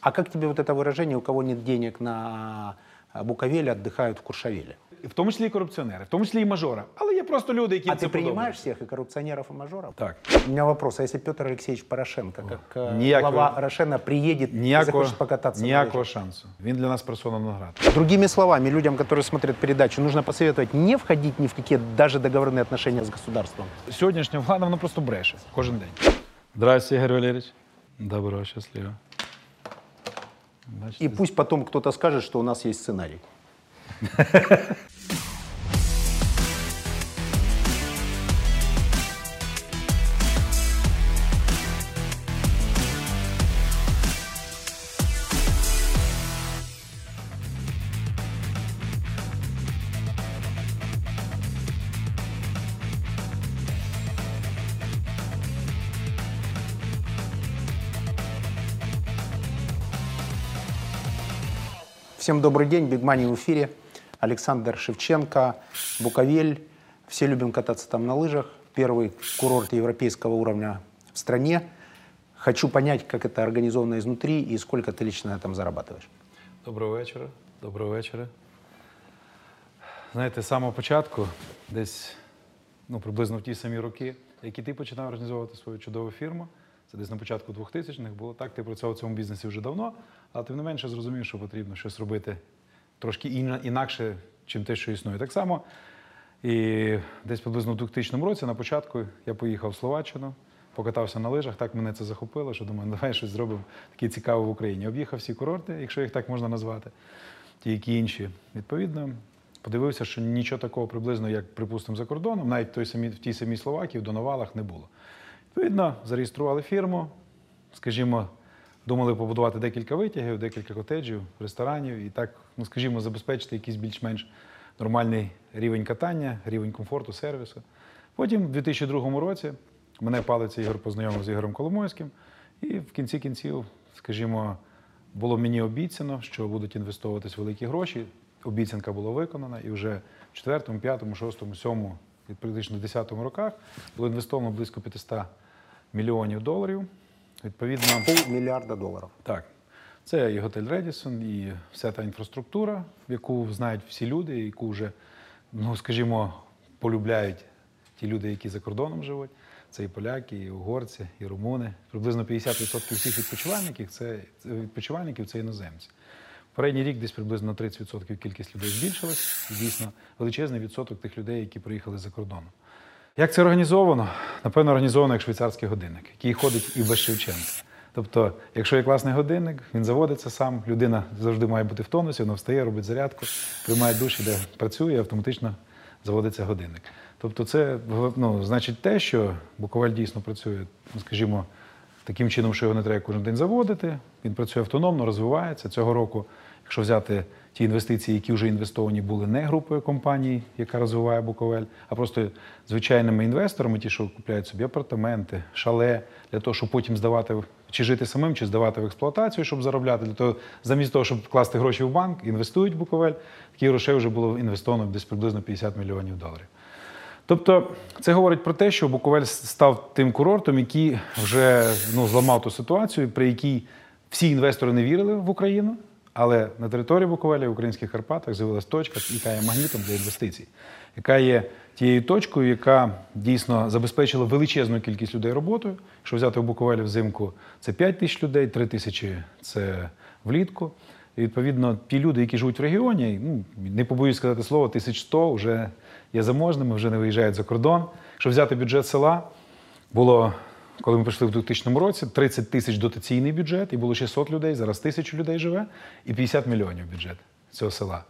А как тебе вот это выражение, у кого нет денег на а, Буковеле, отдыхают в Куршавеле? В тому числі і корупціонери, в тому числі і мажора. Але є просто люди, які А це ты принимаешь подобається. всех, и коррупционеров, и мажоров? Так. У меня вопрос, а если Петр Алексеевич Порошенко, как э, Никакого- глава Рошена, приедет и Ніякого, захочет покататься на ніякого лыжах? шансу. Він для нас персона наград. Другими словами, людям, которые смотрят передачу, нужно посоветовать не входить ни в какие даже договорные отношения с государством. Сьогоднішня влада вона просто бреше кожен день. Здрасте, Ігор Валерійович. Добро, щасливо. Бачите? И пусть потом кто-то скажет, что у нас есть сценарий. Всем добрый день, Бигмани в эфире. Александр Шевченко, Буковель. Все любим кататься там на лыжах. Первый курорт европейского уровня в стране. Хочу понять, как это организовано изнутри и сколько ты лично на этом зарабатываешь. Доброго вечора. Доброго вечора. Знаєте, з самого початку, десь ну, приблизно в ті самі роки, які ти починав організовувати свою чудову фірму, це десь на початку 2000-х було так, ти працював в цьому бізнесі вже давно, Але тим не менше зрозумів, що потрібно щось робити трошки інакше, чим те, що існує. Так само і десь приблизно в 2000 році, на початку, я поїхав в Словаччину, покатався на лижах, так мене це захопило, що думаю, давай щось зробимо таке цікаве в Україні. Об'їхав всі курорти, якщо їх так можна назвати, ті, які інші. Відповідно, подивився, що нічого такого приблизно, як, припустимо, за кордоном, навіть в, той самій, в тій самій Словакії, в Доновалах не було. Відповідно, зареєстрували фірму, скажімо, думали побудувати декілька витягів, декілька котеджів, ресторанів і так, ну скажімо, забезпечити якийсь більш-менш нормальний рівень катання, рівень комфорту, сервісу. Потім, в 2002 році, мене палиця Ігор познайомив з Ігорем Коломойським, і в кінці кінців, скажімо, було мені обіцяно, що будуть інвестовуватись великі гроші. Обіцянка була виконана, і вже в 4, 5, 6, 7 і практично 10 роках було інвестовано близько 500 мільйонів доларів. Відповідно, Полмиллиарда долларов. так. Це і готель Редісон, і вся та інфраструктура, яку знають всі люди, яку вже, ну скажімо, полюбляють ті люди, які за кордоном живуть. Це і поляки, і угорці, і румуни. Приблизно 50% всіх відпочивальників це відпочивальників це іноземці. Попередній рік десь приблизно на 30% кількість людей збільшилась. Дійсно величезний відсоток тих людей, які приїхали за кордоном. Як це організовано? Напевно, організовано як швейцарський годинник, який ходить і без Шевченка. Тобто, якщо є класний годинник, він заводиться сам, людина завжди має бути в тонусі, вона встає, робить зарядку, приймає душ, іде працює, автоматично заводиться годинник. Тобто, це ну, значить те, що Буковель дійсно працює, ну, скажімо, таким чином, що його не треба кожен день заводити. Він працює автономно, розвивається. Цього року, якщо взяти ті інвестиції, які вже інвестовані були не групою компаній, яка розвиває Буковель, а просто звичайними інвесторами, ті, що купляють собі апартаменти, шале, для того, щоб потім здавати чи жити самим, чи здавати в експлуатацію, щоб заробляти. Для того, замість того, щоб вкласти гроші в банк, інвестують в Буковель. Таких грошей вже було інвестовано десь приблизно 50 мільйонів доларів. Тобто це говорить про те, що Буковель став тим курортом, який вже ну, зламав ту ситуацію, при якій всі інвестори не вірили в Україну, але на території Буковеля в українських Карпатах з'явилась точка, яка є магнітом для інвестицій, яка є тією точкою, яка дійсно забезпечила величезну кількість людей роботою. Якщо взяти в Буковелі взимку, це 5 тисяч людей, 3 тисячі це влітку. І відповідно, ті люди, які живуть в регіоні, ну не побоюсь сказати слово, 1100 вже є заможними, вже не виїжджають за кордон. Якщо взяти бюджет села, було, коли ми прийшли в 2000 році, 30 тисяч дотаційний бюджет, і було 600 людей, зараз тисячу людей живе, і 50 мільйонів бюджет цього села.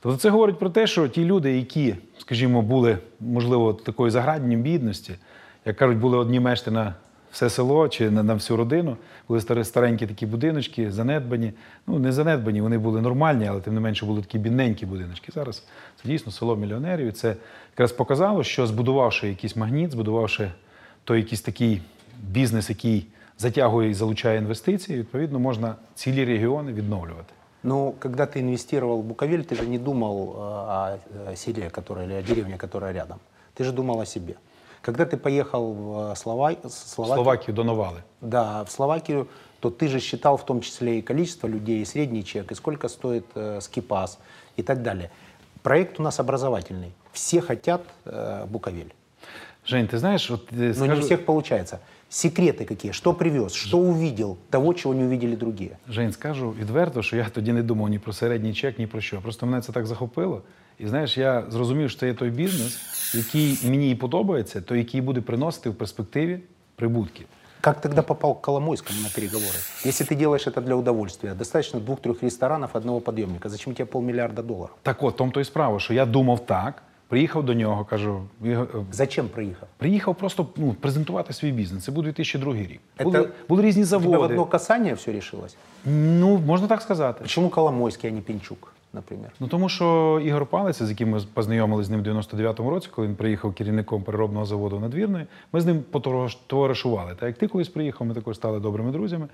Тобто це говорить про те, що ті люди, які, скажімо, були, можливо, такої заградні бідності, як кажуть, були одні мешти на все село чи на, на всю родину, були старенькі такі будиночки, занедбані. Ну, не занедбані, вони були нормальні, але тим не менше були такі бідненькі будиночки. Зараз це дійсно село мільйонерів. І це якраз показало, що збудувавши якийсь магніт, збудувавши той якийсь такий бізнес, який затягує і залучає інвестиції, відповідно, можна цілі регіони відновлювати. Но когда ты инвестировал в Буковель, ты же не думал э, о э, селе, которое, или о деревне, которая рядом. Ты же думал о себе. Когда ты поехал в э, Слова... Словакию, Словакію донували. да, в Словакию, то ты же считал в том числе и количество людей, и средний чек, и сколько стоит э, скипас и так далее. Проект у нас образовательный. Все хотят э, Буковель. Жень, ти знаєш, от е, Но не скажу, у всех получается. Секреты какие? Что привез? Что увидел? Того, чего не увидели другие. Жень, скажу відверто, що я тоді не думав ні про середній чек, ні про що. Просто мене це так захопило. І знаєш, я зрозумів, що це є той бізнес, який мені і подобається, той, який буде приносити в перспективі прибутки. Как тогда попал к Коломойскому на переговоры? Если ты делаешь это для удовольствия, достаточно двух-трех ресторанов, одного подъемника. Зачем тебе полмиллиарда долларов? Так от, тому то і справа, що я думав так, приїхав до нього, кажу, «Іго- е, Зачем проехал? приїхав просто ну, презентувати свій бізнес. Це був 2002 рік. Це- Були, були різні У тебя в одно касание все решилось? Ну, можна так сказати. Почему Коломойский, а не Пинчук, например? Ну тому що Ігор Палець, з яким ми познайомилися з ним в 99-му році, коли він приїхав керівником переробного заводу надвірної, ми з ним потоваришували. Так як ти колись приїхав, ми також стали добрими друзями.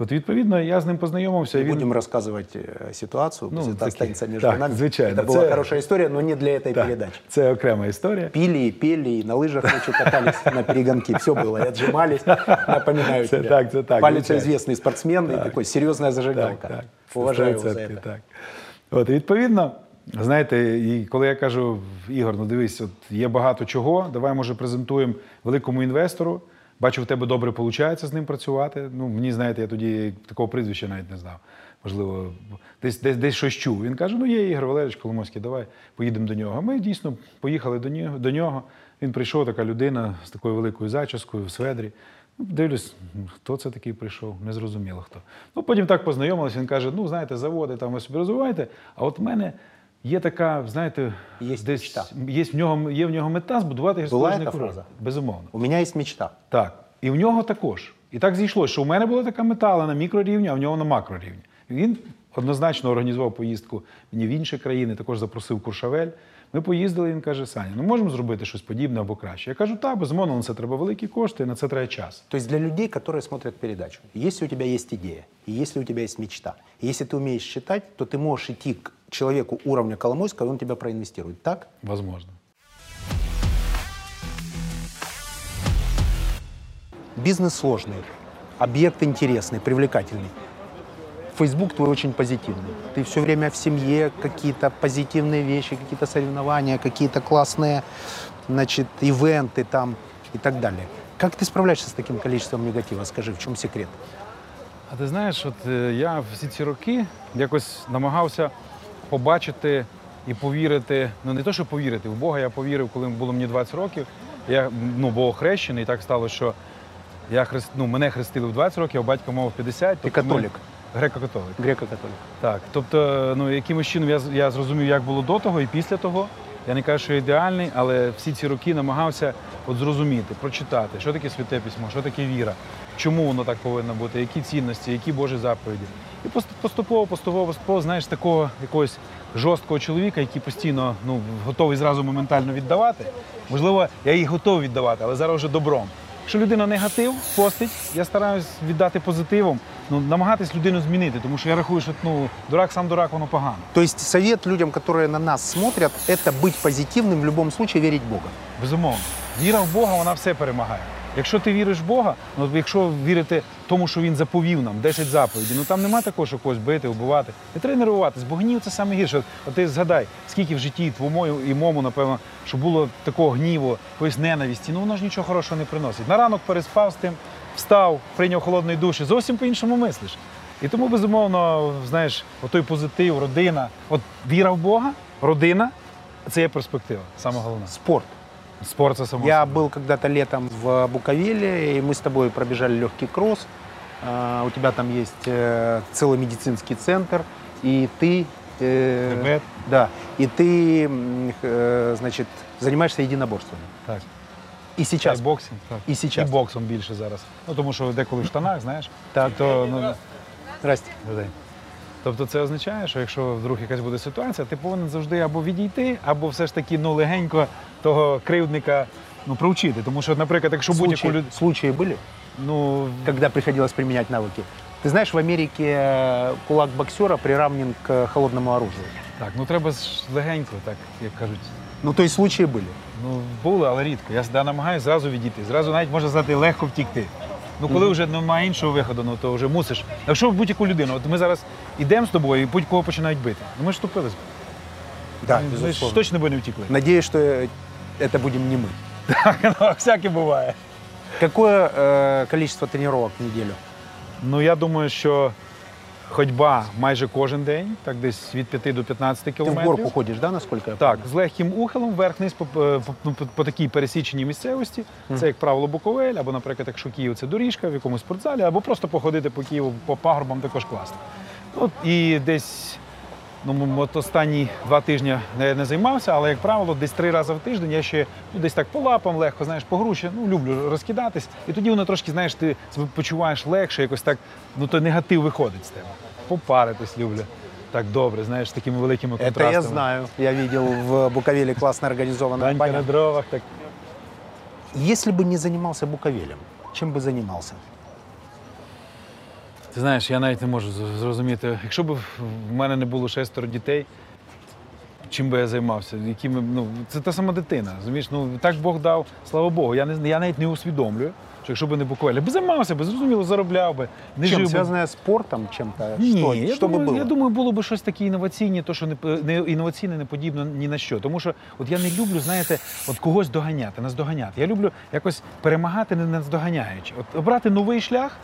От відповідно, я з ним познайомився. і Не Він... будем рассказывать э, ситуацию, Ну, пусть это таки- останется между так, нами. звичайно, Это была це- хорошая история, но не для этой Так, передачи. Це окрема історія. Пили, и пели, и на лыжах ночью катались на перегонки. Все было, и отжимались. Напоминаю Це тебе. так, це так, Палец звичайно. известный спортсмен и такой серьезная зажигалка. Так, так. Уважаю его за 100% это. Так. От, і відповідно, знаєте, і коли я кажу, Ігор, ну дивись, от є багато чого, давай, може, презентуємо великому інвестору. Бачу, в тебе добре виходить з ним працювати. Ну, мені, знаєте, я тоді такого прізвища навіть не знав. Можливо, десь, десь, десь щось чув. Він каже: ну є Ігор Валерійович Коломойський, давай поїдемо до нього. Ми дійсно поїхали до нього. Він прийшов, така людина з такою великою зачіскою в сведрі. Ну, Дивлюсь, хто це такий прийшов, не зрозуміло хто. Ну, потім так познайомилися, він каже: ну, знаєте, заводи там ви собі розвиваєте, а от в мене є така, знаєте, Є десь мечта. є в нього, є в нього мета збудувати гірськолижний курорт. фраза? Безумовно. У мене є мечта. Так. І в нього також. І так зійшло, що у мене була така мета, але на мікрорівні, а в нього на макрорівні. Він однозначно організував поїздку мені в інші країни, також запросив Куршавель. Ми поїздили, і він каже: Саня, ну можемо зробити щось подібне або краще. Я кажу, так, безумовно, на це треба великі кошти, на це треба час. То есть для людей, которые смотрят передачу, если у тебя есть идея, и если у тебя есть мечта, и если ты умеешь считать, то ты можешь идти к человеку уровня Коломойского, и он тебя проинвестирует. Так? Возможно. Бизнес сложный, объект интересный, привлекательный. Фейсбук твой очень позитивный. Ты все время в семье, какие-то позитивные вещи, какие-то соревнования, какие-то классные, значит, ивенты там и так далее. Как ты справляешься с таким количеством негатива? Скажи, в чем секрет? А ти знаєш, от е, я всі ці роки якось намагався побачити і повірити. Ну не то, що повірити, в Бога я повірив, коли було мені 20 років. Я ну, був охрещений, і так стало, що я хрест, ну, мене хрестили в 20 років, а батько мав в 50. Ти тобто ми- католик? Греко-католик. Греко-католик. Так, тобто, ну якимось чином я, я зрозумів, як було до того і після того. Я не кажу, що ідеальний, але всі ці роки намагався от зрозуміти, прочитати, що таке святе письмо, що таке віра, чому воно так повинно бути, які цінності, які Божі заповіді. І пост- поступово, поступово, поступово, знаєш, такого якогось жорсткого чоловіка, який постійно ну, готовий зразу моментально віддавати. Можливо, я їх готовий віддавати, але зараз вже добром. Якщо людина негатив постить, я стараюсь віддати позитивом, ну намагатись людину змінити, тому що я рахую, що ну дурак сам дурак, воно погано. То есть совет людям, которые на нас смотрят, это быть позитивным, в любом случае верить в Бога. Безумовно. Віра в Бога, вона все перемагає. Якщо ти віриш в Бога, ну якщо вірити тому, що він заповів нам 10 заповідей, ну там нема такого, що когось бити, вбивати. Не треба нервуватись, бо гнів це саме гірше. От ти згадай, скільки в житті твоєму і мому, напевно, що було такого гніву, якоїсь ненависті, ну воно ж нічого хорошого не приносить. На ранок переспав з тим, встав, прийняв холодний душ і зовсім по-іншому мислиш. І тому, безумовно, знаєш, отой позитив, родина, от віра в Бога, родина це є перспектива, саме головне. Спорт. Спорт це само. Я собою. был когда-то летом в Буковеле, и мы с тобой пробежали легкий кросс. А, У тебя там есть э, целый медицинский центр, и ты... э, Ребят. Да, и ты, м, э, значит, занимаешься единоборствами. Так. И сейчас. І боксинг, так. І сейчас. І боксом більше зараз. Ну тому що деколи в штанах, знаєш. Так. І то, ну, Здрасте. людей. Тобто це означає, що якщо вдруг якась буде ситуація, ти повинен завжди або відійти, або все ж таки ну, легенько того кривдника ну, проучити. Тому що, наприклад, якщо будь-яку Случаи, людину. случаи были, Ну, когда приходилось применять навыки? Ты знаешь, в Америке э, кулак боксера приравнен к холодному оружию. так, ну треба ж легенько, так як кажуть, Ну, то есть случаи были. Ну, були, але рідко. Я завжди намагаюся зразу відійти. Зразу навіть можна сказати, легко втікти. Ну, коли вже немає іншого виходу, ну то вже мусиш. Якщо в будь-яку людину, от ми зараз йдемо з тобою і будь-кого починають бити. Ну ми ж вступились. Да, ми ж безусловно. точно би не втікли. Надеюсь, что э, это будем не мы. Так, ну, всяке буває. Какое э, количество тренировок в неделю? Ну я думаю, що ходьба майже кожен день, так десь від 5 до 15 Ты в кілометрів. горку ходишь, да, насколько я Так, з легким ухилом вверх-вниз по, по, ну, по, по такій пересіченій місцевості. Це, як правило, Буковель, або, наприклад, якщо Київ це доріжка в якомусь спортзалі, або просто походити по Києву по пагорбам також класно. От, і десь ну, от останні два тижні я не займався, але, як правило, десь три рази в тиждень я ще ну, десь так по лапам легко, знаєш, по груші, ну, люблю розкидатись. І тоді воно трошки, знаєш, ти себе почуваєш легше, якось так, ну, то негатив виходить з тебе Попаритись люблю. Так добре, знаєш, з такими великими Это контрастами. я знаю. Я видел в Буковеле классно организованная Данька на баня. дровах, так Если бы не занимался Буковелем, чем бы занимался? Ти знаєш, я навіть не можу з- зрозуміти, якщо б в мене не було шестеро дітей, чим би я займався? Якими, ну, це та сама дитина. Розумієш? Ну, так Бог дав, слава Богу. Я, не, я навіть не усвідомлюю, що якщо б не Буковель, я б займався би, зрозуміло, заробляв би, не Чем? жив би. Связанное с спортом чем-то? Ні, что я, что думаю, бы было? я думаю, було б щось таке інноваційне, то що не, не інноваційне, не подібне ні на що. Тому що от я не люблю, знаєте, от когось доганяти, наздоганяти. Я люблю якось перемагати, не наздоганяючи. От обрати новий шлях,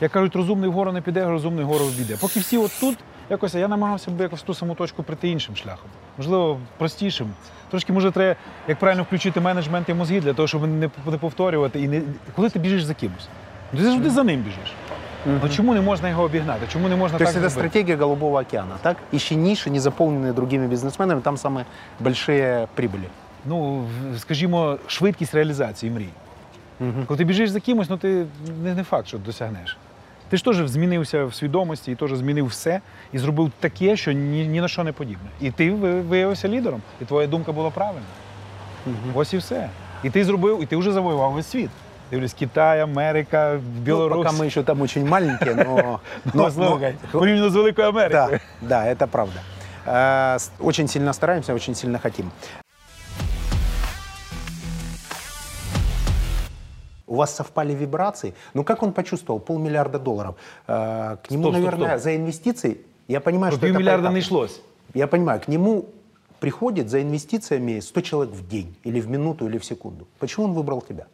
як кажуть, розумний вгору не піде, розумний вгору піде. Поки всі от тут, якось а я намагався б якось в ту саму точку прийти іншим шляхом. Можливо, простішим. Трошки може треба, як правильно включити менеджмент і мозги для того, щоб не, не повторювати. І не коли ти біжиш за кимось, ну, ти завжди за ним біжиш. Ну чому не можна його обігнати? Чому не можна То так есть это зробити? стратегия Голубого океана, так? Ищи ниши, не заполненные другими бизнесменами, там самые большие прибыли. ну, в- скажімо, швидкість реалізації мрій. Коли ти біжиш за кимось, ну ти не, не факт, що досягнеш. Ти ж теж змінився в свідомості і теж змінив все і зробив таке, що ні, ні на що не подібне. І ти ви- виявився лідером, і твоя думка була правильна. Ось і все. І ти зробив, і ти вже завоював весь світ. Дивлюсь, Китай, Америка, Ну, Білорусь. пока мы еще там очень маленькие, но... Ну, слухай, порівняно з Великою Америкою. Да, да, это правда. Э, с- Очень сильно стараемся, очень сильно хотим. У вас совпали вибрации. Ну как он почувствовал? Полмиллиарда долларов. Э, К нему, Стоп, стоп, наверное, стоп. за инвестиции, я понимаю, Про что это півмільярда не поэтапно. йшлось. Я понимаю, к нему приходит за инвестициями 100 человек в день, или в минуту, или в секунду. Почему он выбрал тебя?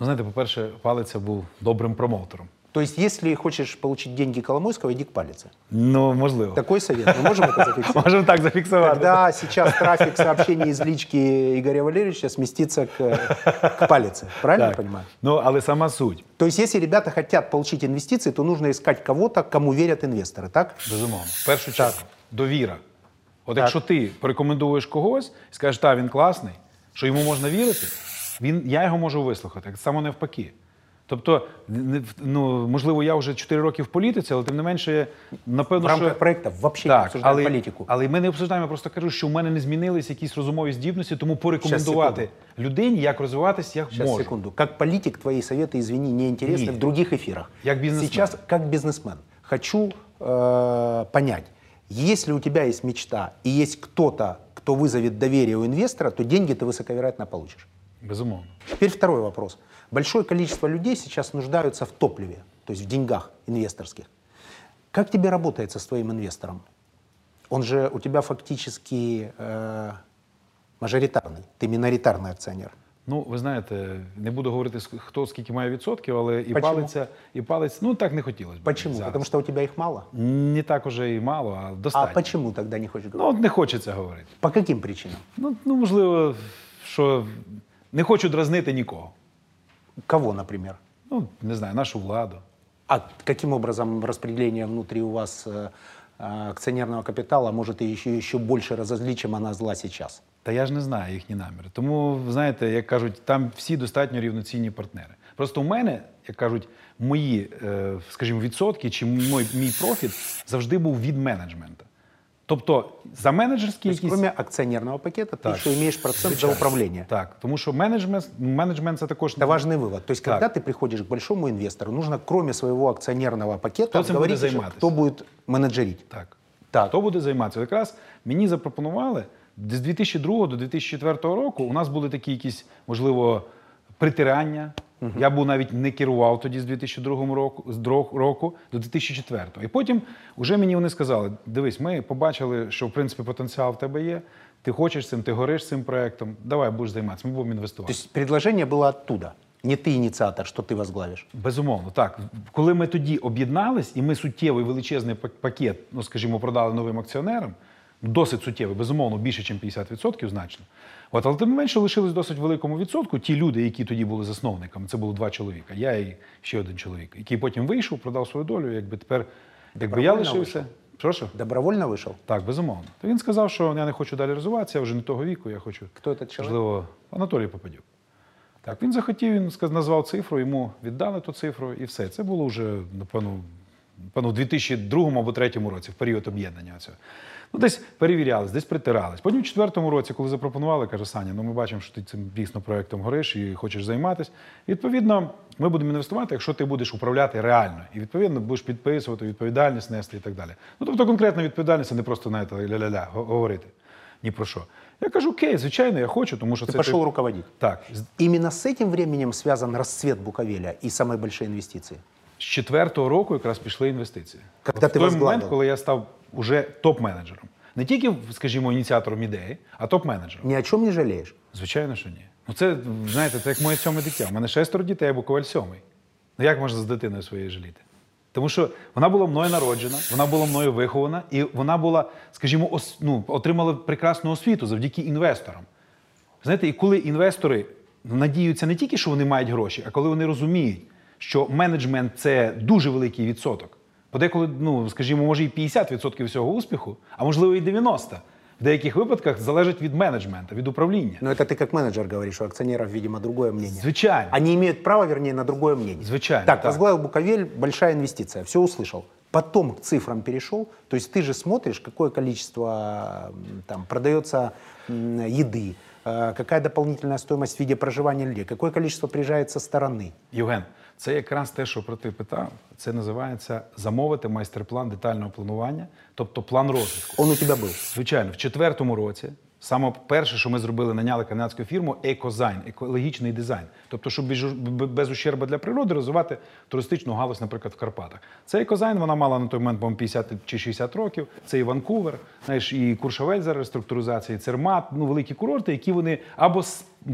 Ну, знаєте, по-перше, палиця був добрим промоутером. То есть, если хочешь получить деньги Коломойского, иди к Палице. Ну, можливо. Такой совет. Мы можем это зафиксировать? Можемо так зафіксувати. Когда сейчас трафик сообщений из лички Игоря Валерьевича сместится к, к Палице. Правильно я Так. понимаю? Ну, але сама суть, То есть, если ребята хотят получить инвестиции, то нужно искать кого-то, кому верят инвесторы, так? безумовно. В першу чергу, довіра. От Так. якщо ти порекомендуєш когось і скажеш, та він класний, що йому можна вірити, він, я його можу вислухати. Так само навпаки. Тобто, не- ну, можливо, я вже 4 роки в політиці, але тим не менше, напевно, В рамках що... проекта вообще не Так, обсуждаем але, политику. але ми не обсуждаємо, я просто кажу, що в мене не змінились якісь розумові здібності, тому порекомендувати секунду. людині, як розвиватися, як Сейчас, можу. секунду. Как политик твои советы, извини, неинтересны Нет. в других эфирах. Как бизнесмен. Сейчас, как бизнесмен, хочу э, понять, если у тебя есть мечта и есть кто-то, кто вызовет доверие у инвестора, то деньги ты высоковероятно получишь. Безумовно. Теперь второй вопрос. Большое количество людей сейчас нуждаются в топливе, то есть в деньгах инвесторских. Как тебе работается с твоим инвестором? Он же у тебя фактически э, мажоритарный, ты миноритарный акционер. Ну, ви знаєте, не буду говорити, ск- хто скільки має відсотків, але і Почему? палиця, і палець, ну так не хотілося б. Почему? зараз. Потому что у тебя их мало? Не так уже і мало, а А достатньо. почему тогда не хочешь Ну, говорить? от не хочеться говорити. По каким причинам? Ну, ну, можливо, що не хочу дразнити нікого. Кого, например? Ну, не знаю, нашу владу. А каким образом распределение внутри у вас э, э, акционерного капитала может и еще, еще больше разозлить, чем она зла сейчас? Та я ж не знаю їхні наміри. Тому, знаєте, як кажуть, там всі достатньо рівноцінні партнери. Просто у мене, як кажуть, мої, е, скажімо, відсотки чи мій, мій профіт завжди був від менеджмента. Тобто за менеджерські То есть, якісь. кроме акционерного пакета, ты Так. еще имеешь процент Звичайно. за управление. Так, тому що менеджмент, менеджмент це також Это важный вывод. То есть, Так. когда ты приходишь к большому инвестору, нужно, кроме своего акционерного пакета, Кто этим говорить будет еще, заниматься? кто будет менеджерить. Так. Так. Хто буде займатися? От Якраз мені запропонували З 2002 до 2004 року у нас були такі якісь, можливо, притирання. Я був навіть не керував тоді з 2002 року, з дрог- року до 2004. І потім вже мені вони сказали: дивись, ми побачили, що в принципі потенціал в тебе є. Ти хочеш цим, ти гориш цим проектом. Давай будеш займатися. Ми будемо То інвестувати. есть предложение было оттуда. Не ты инициатор, что ты возглавишь. Безумовно, так. Коли ми тоді об'єднались, і ми суттєвий величезний пак- пакет, ну скажімо, продали новим акціонерам, досить суттєвий, безумовно, більше, ніж 50% значно. От, але тим не менше лишились досить великому відсотку ті люди, які тоді були засновниками. Це було два чоловіка. Я і ще один чоловік, який потім вийшов, продав свою долю. Якби тепер, якби я лишився. Прошу? Добровольно вышел? Так, безумовно. То він сказав, що я не хочу далі розвиватися, я вже не того віку, я хочу. Кто этот человек? Можливо, Анатолій Попадюк. Так, він захотів, він назвав цифру, йому віддали ту цифру і все. Це було вже, напевно, напевно, в 2002 або 2003 році, в період об'єднання цього. Ну, десь перевірялись, десь притирались. Потім в четвертому році, коли запропонували, каже Саня, ну ми бачимо, що ти цим дійсно проектом гориш і хочеш займатися. Відповідно, ми будемо інвестувати, якщо ти будеш управляти реально. І відповідно будеш підписувати, відповідальність нести і так далі. Ну тобто конкретна відповідальність, а не просто знаєте, ля-ля-ля го- говорити. Ні про що. Я кажу, окей, звичайно, я хочу, тому що Ты це пошел руководить. так. з- Именно с этим временем связан расцвет Буковеля и самые большие инвестиции. З четвертого року якраз пішли інвестиції. Когда От ти в той возглавив? момент, коли я став уже топ-менеджером. Не тільки, скажімо, ініціатором ідеї, а топ-менеджером. Ни о чем не жалеешь. Звичайно, що ні. Ну це, знаєте, це як моє сьоме дитя. У мене шестеро дітей, а Буковель сьомий. Ну як можна з дитиною своєю жаліти? Тому що вона була мною народжена, вона була мною вихована, і вона була, скажімо, ос, ну, отримала прекрасну освіту завдяки інвесторам. Знаєте, і коли інвестори надіються не тільки, що вони мають гроші, а коли вони розуміють, що менеджмент це дуже великий відсоток. Подеколи, ну, скажімо, може і 50% всього успіху, а можливо і 90%. В деяких випадках залежить від менеджменту, від управління. Но это ты как менеджер говоришь, у акционеров, видимо, другое мнение. Звичайно. Они имеют право, вернее, на другое мнение. Звичайно, Так, так. возглавил Буковель, большая инвестиция, все услышал. Потом к цифрам перешел, то есть ты же смотришь, какое количество м, там продается м, еды, э, какая дополнительная стоимость в виде проживания людей, какое количество приезжает со стороны. Євген, це якраз те, що про ти питав. Це називається замовити майстер-план детального планування, тобто план розвитку. Он у тебя был. Звичайно, в четвертому році саме перше, що ми зробили, наняли канадську фірму Ecosign, екологічний дизайн. Тобто, щоб без, ущерба для природи розвивати туристичну галузь, наприклад, в Карпатах. Це Ecosign, вона мала на той момент, по 50 чи 60 років. Це і Ванкувер, знаєш, і Куршавель зараз реструктуризація, і Цермат, ну великі курорти, які вони або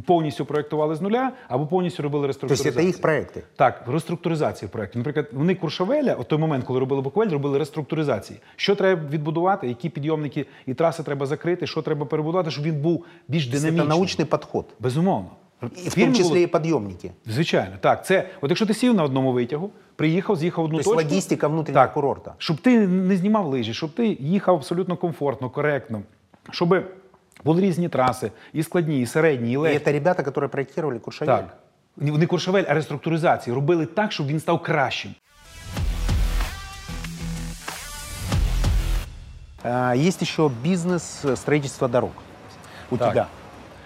повністю проєктували з нуля, або повністю робили То есть реструктуризацію. это их проекты. Так, реструктуризації проєктів. Наприклад, вони Куршавеля, от той момент, коли робили Буковель, робили реструктуризації. Що треба відбудувати, які підйомники і траси треба закрити, що треба перебудувати, щоб він був більш То есть динамічний. Это научный подход. Безумовно. И в Фірми том числе були- и подъемники. Звичайно, так. Це, от якщо ти сів на одному витягу, приїхав, з'їхав в одну То есть точку. логістика внутрішнього так, курорту. Щоб ти не знімав лижі, щоб ти їхав абсолютно комфортно, коректно, щоб були різні траси, і складні, і середні, і И легкі. это ребята, которые проектировали Куршавель. Так. Не Куршавель, а реструктуризації. Робили так, щоб він став кращим. А, Есть еще бизнес э, строительства дорог у Так. тебя.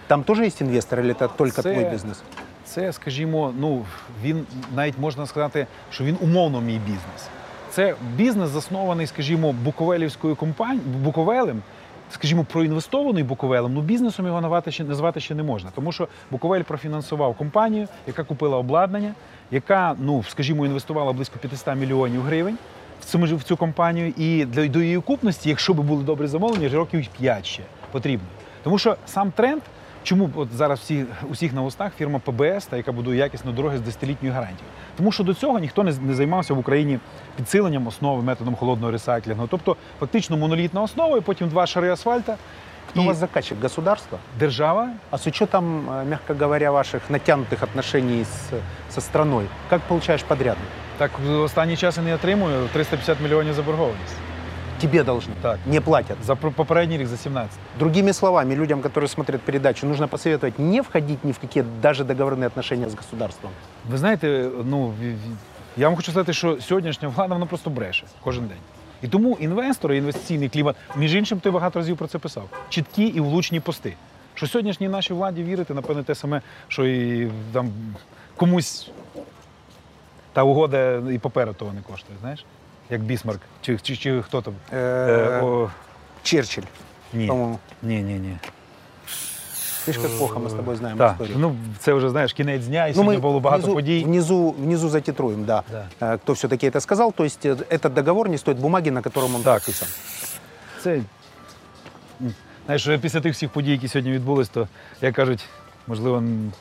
Там тоже есть инвестор или это только Це- твой бизнес? Це, скажімо, ну він навіть можна сказати, що він умовно мій бізнес. Це бізнес заснований, скажімо, Буковелівською компанією, Буковелем, скажімо, проінвестований Буковелем. Ну бізнесом його назвати ще назвати ще не можна, тому що Буковель профінансував компанію, яка купила обладнання, яка, ну скажімо, інвестувала близько 500 мільйонів гривень. В ж- в цю компанію і для до її купності, якщо б були добрі замовлення, років 5 ще потрібно. Тому що сам тренд Чому от зараз всі усіх на устах фірма ПБС, та яка будує якісні дороги з 10-літньою гарантією? Тому що до цього ніхто не, не займався в Україні підсиленням основи методом холодного ресайклінгу. Тобто фактично монолітна основа, і потім два шари асфальта. Кто і у вас заказчик? Государство? держава А с учетом, э, мягко говоря, ваших натянутых отношений с, со страной, как получаешь подрядных? так в останній час я не отримую 350 мільйонів заборгованість. Тебе должны. Так. Не платят. За пр- попередній рік за 17. Другими словами, людям, которые смотрят передачу, нужно посоветовать не входить ни в какие даже договорные отношения с государством. Ви знаєте, ну в- в- я вам хочу сказати, що сьогоднішня влада вона просто бреше кожен день. І тому інвестори, інвестиційний клімат, між іншим, ти багато разів про це писав. Чіткі і влучні пости. Що сьогоднішній нашій владі вірити, напевне, те саме, що і там комусь та угода і паперу того не коштує, знаєш? Як Бісмарк, чи, чи, чи хто там. Е, Е, о, Черчилль. Ні. По-моему, Ні, ні, ні. видишь, как плохо мы с тобой знаем Так, историю. ну це вже знаєш кінець дня, і Ну, сьогодні мы було багато внизу, подій. внизу, внизу затитруем, да. Да. Э, Кто все-таки это сказал. То есть э, этот договор не стоит бумаги, на котором он Так. подписан. Це м, знаєш, вже після тих всіх подій, які сьогодні відбулись, то як кажуть, можливо, м,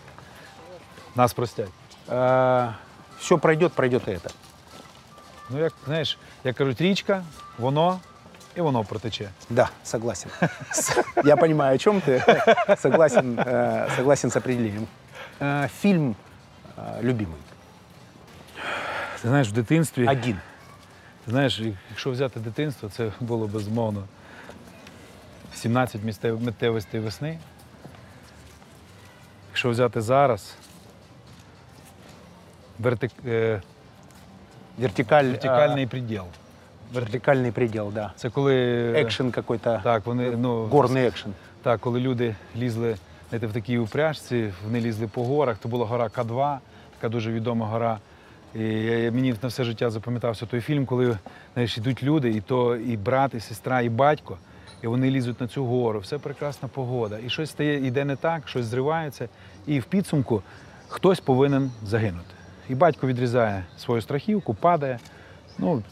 нас простять. все пройдет, пройдет и это. Ну, як знаєш, як кажуть, річка, воно і воно протече. Да, согласен. С- Я понимаю, о чем ты. Согласен, э, согласен с определением. Э, Фильм э, любимый. Ти знаєш, в дитинстві, Один. ти знаєш, якщо взяти дитинство, це було безумовно 17 містев- миттєвостей весни. Якщо взяти зараз, вертик, е, Вертикаль, вертикальний приділ. э, вертикальный предел, да. Це коли Экшен какой-то. Так, вони ну Горный экшен. Так, коли люди лізли знаєте, в такій упряжці, вони лізли по горах, то була гора К2, така дуже відома гора. І я- я- мені на все життя запам'ятався той фільм, коли знаєш, йдуть люди, і то і брат, і сестра, і батько, і вони лізуть на цю гору, все прекрасна погода. І щось стає, йде не так, щось зривається. І в підсумку хтось повинен загинути. І батько відрізає свою страхівку, падає, ну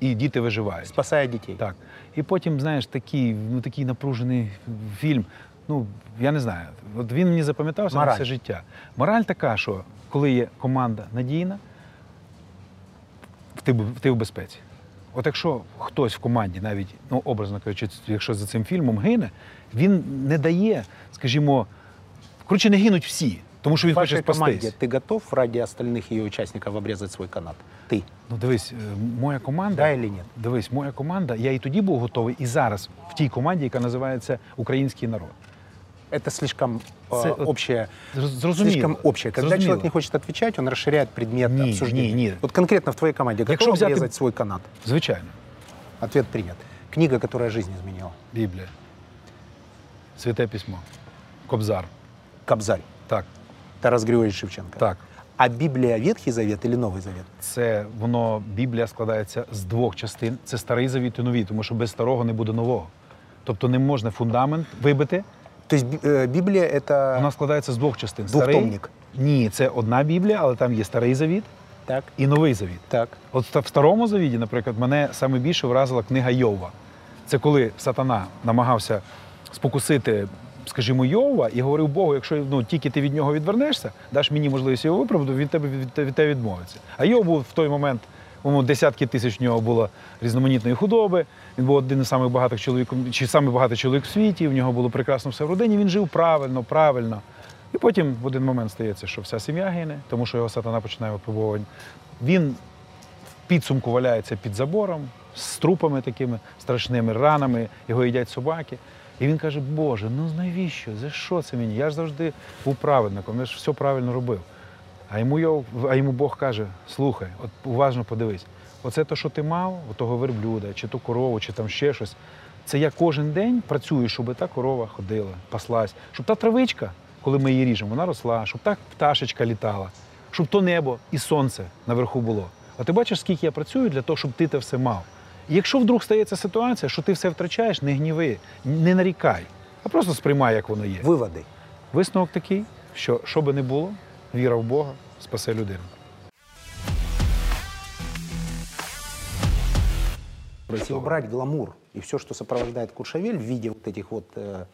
і діти виживають. Спасая детей. Так. І потім, знаєш, такий, ну, такий напружений фільм. Ну, я не знаю. От він мені запам'ятався на все життя. Мораль така, що коли є команда надійна, ти, в- ти в безпеці. От якщо хтось в команді, навіть, ну, образно кажучи, якщо за цим фільмом гине, він не дає, скажімо, коротше, не гинуть всі, тому що він В хоче вашей команде спастись. ты готов ради остальных ее участников обрезать свой канат? Ты. Ну, дивись, е, моя команда. Да или нет? Дивись, моя команда, я і тоді був готовий, і зараз в тій команді, яка називається Український народ. Это слишком э, Це от общее. Зроз- Зрозуміло. Слишком общее. Когда Зрозуміло. человек не хочет отвечать, он расширяет предмет Не, обсуждения. не, не. Вот конкретно в твоей команде Якщо готов взяти- обрезать свой канат? Звичайно, Ответ принят. Книга, которая жизнь изменила. Біблія, Святе письмо, Кобзар. Кобзарь. Так, Тарас Григорьевич Шевченко. так. А Библия Ветхий Завет или Новый Завет? Це воно, Біблія складається з двох частин. Це старий завіт і новий, тому що без старого не буде нового. Тобто не можна фундамент вибити. То есть би- э, Библия это... Вона складається з двох частин. Двохтомник. Ні, це одна Біблія, але там є старий завіт Так, і новий завіт. так. От в старому завіді, наприклад, мене саме більше вразила книга Йова. Це коли сатана намагався спокусити, скажімо, Йова і говорив Богу, якщо ну, тільки ти від нього відвернешся, даш мені можливість його виправдати, він тебе від, від тебе відмовиться. А Йов був в той момент, йому десятки тисяч в нього було різноманітної худоби. Він був один із самих багатих чоловіків, чи самий чоловік в світі. В нього було прекрасно все в родині. Він жив правильно, правильно. І потім в один момент стається, що вся сім'я гине, тому що його сатана починає випробовувати. Він в підсумку валяється під забором з трупами такими страшними ранами, його їдять собаки. І він каже: Боже, ну навіщо? За що це мені? Я ж завжди був праведником, я ж все правильно робив. А йому, а йому Бог каже: слухай, от уважно подивись, оце то, що ти мав, того верблюда, чи ту корову, чи там ще щось. Це я кожен день працюю, щоб та корова ходила, паслась, щоб та травичка, коли ми її ріжемо, вона росла, щоб та пташечка літала, щоб то небо і сонце наверху було. А ти бачиш, скільки я працюю для того, щоб ти те все мав. І якщо вдруг стається ситуація, що ти все втрачаєш, не гніви, не нарікай, а просто сприймай, як воно є. Выводы. Висновок такий, що що би не було, віра в Бога спасе людину. Если убрать гламур и все, что сопровождает Куршавель в виде вот этих вот, э, э,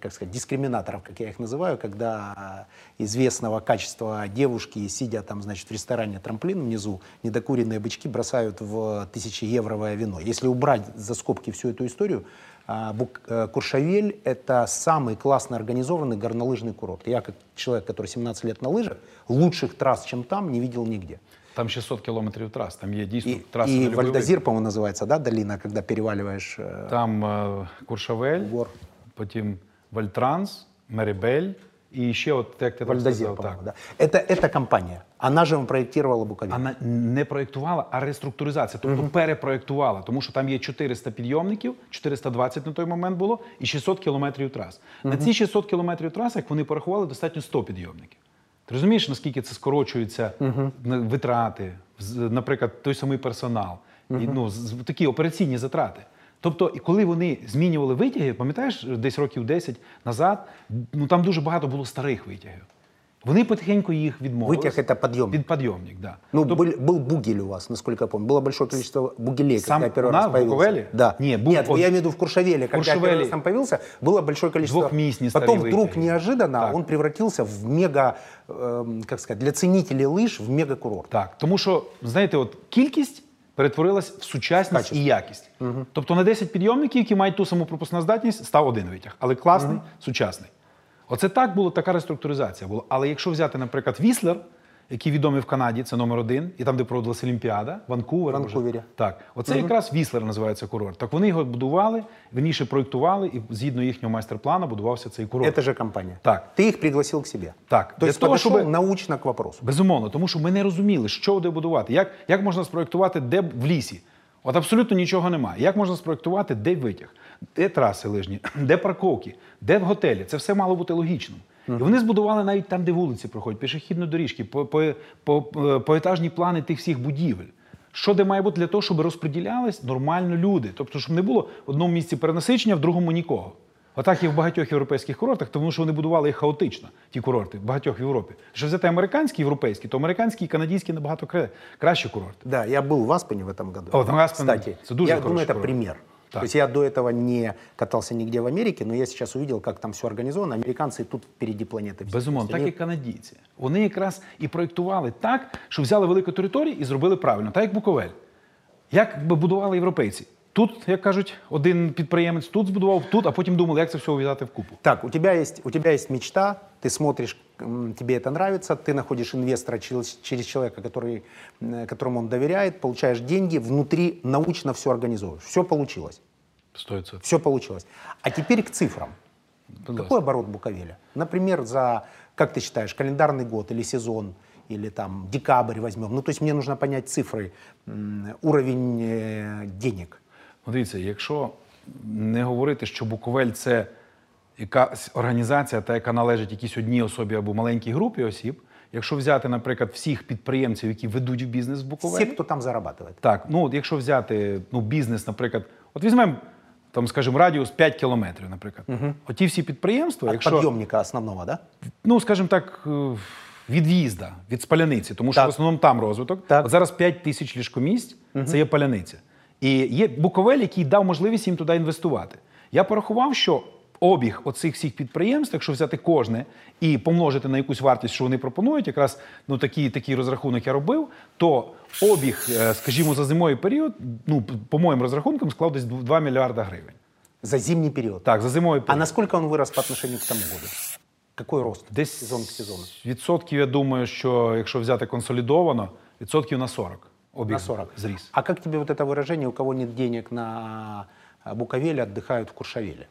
как сказать, дискриминаторов, как я их называю, когда известного качества девушки, сидя там, значит, в ресторане трамплин внизу, недокуренные бычки бросают в тысячи евровое вино. Если убрать за скобки всю эту историю, а, Бук- э, Куршавель – это самый классно организованный горнолыжный курорт. Я, как человек, который 17 лет на лыжах, лучших трасс, чем там, не видел нигде. Там 600 кілометрів трас, там є дійсно И, траси. и на любий Вальдозир, по-моему, называется, да, долина, когда переваливаешь э, вид. Там е, Куршавель, гор. Потім Вальтранс, Мерибель і ще, от як ти там Вальдозир, по-моему, так. да. Это, это компания. Она же вам проектировала Буковель. Вона не проєктувала, а реструктуризація, тобто перепроєктувала, тому що там є 400 підйомників, 420 на той момент було, і 600 кілометрів трас. На ці 600 кілометрів трас, як вони порахували, достатньо 100 підйомників. Ти розумієш, наскільки це скорочуються на- витрати, наприклад, той самий персонал, і, ну, такі операційні затрати. Тобто, і коли вони змінювали витяги, пам'ятаєш, десь років 10 назад, ну там дуже багато було старих витягів. Вони потихеньку їх відмовили. Вытяг это подъемник. Під подйомник, да. Ну, Тобто, был, был бугель у вас, насколько я помню. Было большое количество бугелей, Сам когда я первый на- раз в появился. Буковеле? Да. Не, был Нет, он- я имею в виду в Куршавеле. Когда я Куршавеле. первый раз там появился, было большое количество... Двухместный Потом старый вдруг вытяг. неожиданно Так. он превратился в мега, эм, как сказать, для ценителей лыж в мега-курорт. Так, тому що, знаєте, от кількість перетворилась в сучасність Качество. і якість. Тобто на 10 підйомників, які мають ту саму пропускну здатність, став один витяг, але класний, сучасний. Оце так було, така реструктуризація була. Але якщо взяти, наприклад, Віслер, який відомий в Канаді, це номер один, і там, де проводилась Олімпіада, Ванкувер. може. Ванкувері. Так, оце якраз Віслер називається курорт. Так вони його будували, верніше проєктували, і згідно їхнього майстер-плану будувався цей курорт. Это же компания. Так. Ты их пригласил к себе. Так, То для того, щоб- научно к вопросу. Безумовно, тому що ми не розуміли, що де будувати. Як, як можна спроєктувати, де в лісі? От абсолютно нічого немає. Як можна спроєктувати, де витяг, де траси лижні, де парковки, де в готелі? Це все мало бути логічним. І вони збудували навіть там, де вулиці проходять, пішохідні доріжки, по, по, по, по, поетажні плани тих всіх будівель. Що де має бути для того, щоб розподілялись нормально люди? Тобто, щоб не було в одному місці перенасичення, в другому нікого. Отак і в багатьох європейських курортах, тому що вони будували їх хаотично, ті курорти, в багатьох в Європі. Якщо взяти американські, європейські, то американські і канадські набагато кра- кращі курорти. Да, я был в Аспене в этом году. О, в Аспене. Кстати, Это дуже я хороший думаю, это курорт. пример. Так. То есть я до этого не катался нигде в Америке, но я сейчас увидел, как там все организовано. Американцы тут впереди планеты. всей. Безумовно, То так есть і канадійці. Вони якраз і проєктували так, що взяли велику територію і зробили правильно, так як Буковель. Як би будували європейці? Тут, як кажуть, один підприємець тут збудував, тут, а потім думали, як це все ув'язати в купу. Так, у тебя есть, у тебя есть мечта, ты смотришь, м, тебе это нравится, ты находишь инвестора через, через человека, который, м, которому он доверяет, получаешь деньги, внутри научно все организовываешь. Все получилось. 100%. Все получилось. А теперь к цифрам. Будь ласка. Какой оборот Буковеля? Например, за, как ты считаешь, календарный год или сезон, или там декабрь возьмем. Ну, то есть мне нужно понять цифры, м, уровень э, денег. Ну, дивіться, якщо не говорити, що Буковель це якась організація, та яка належить якійсь одній особі або маленькій групі осіб, якщо взяти, наприклад, всіх підприємців, які ведуть бізнес в Буковелі, кто там зарабатывает. так, ну от якщо взяти ну, бізнес, наприклад, от візьмемо там, скажімо, радіус 5 кілометрів, наприклад. Оті всі підприємства, От якщо подъемника основного, да? ну, скажімо так, е, від в'їзда, від спаляниці, тому що Так. в основному там розвиток. Так. От зараз 5 тисяч ліжкомісць це є паляниця. І є Буковель, який дав можливість їм туди інвестувати. Я порахував, що обіг оцих всіх підприємств, якщо взяти кожне і помножити на якусь вартість, що вони пропонують, якраз ну, такий, такий розрахунок я робив, то обіг, е, скажімо, за зимовий період, ну, по моїм розрахункам, склав десь 2 мільярда гривень. За зимний период. Так, за зимовий А період. насколько он вырос по отношению к тому году? Какой рост? Десь сезон к сезону. відсотків, я думаю, що якщо взяти консолідовано, відсотків на 40 обіг На 40. зріс. А как тебе вот это выражение, у кого нет денег на а, Буковеле, отдыхают в Куршавеле?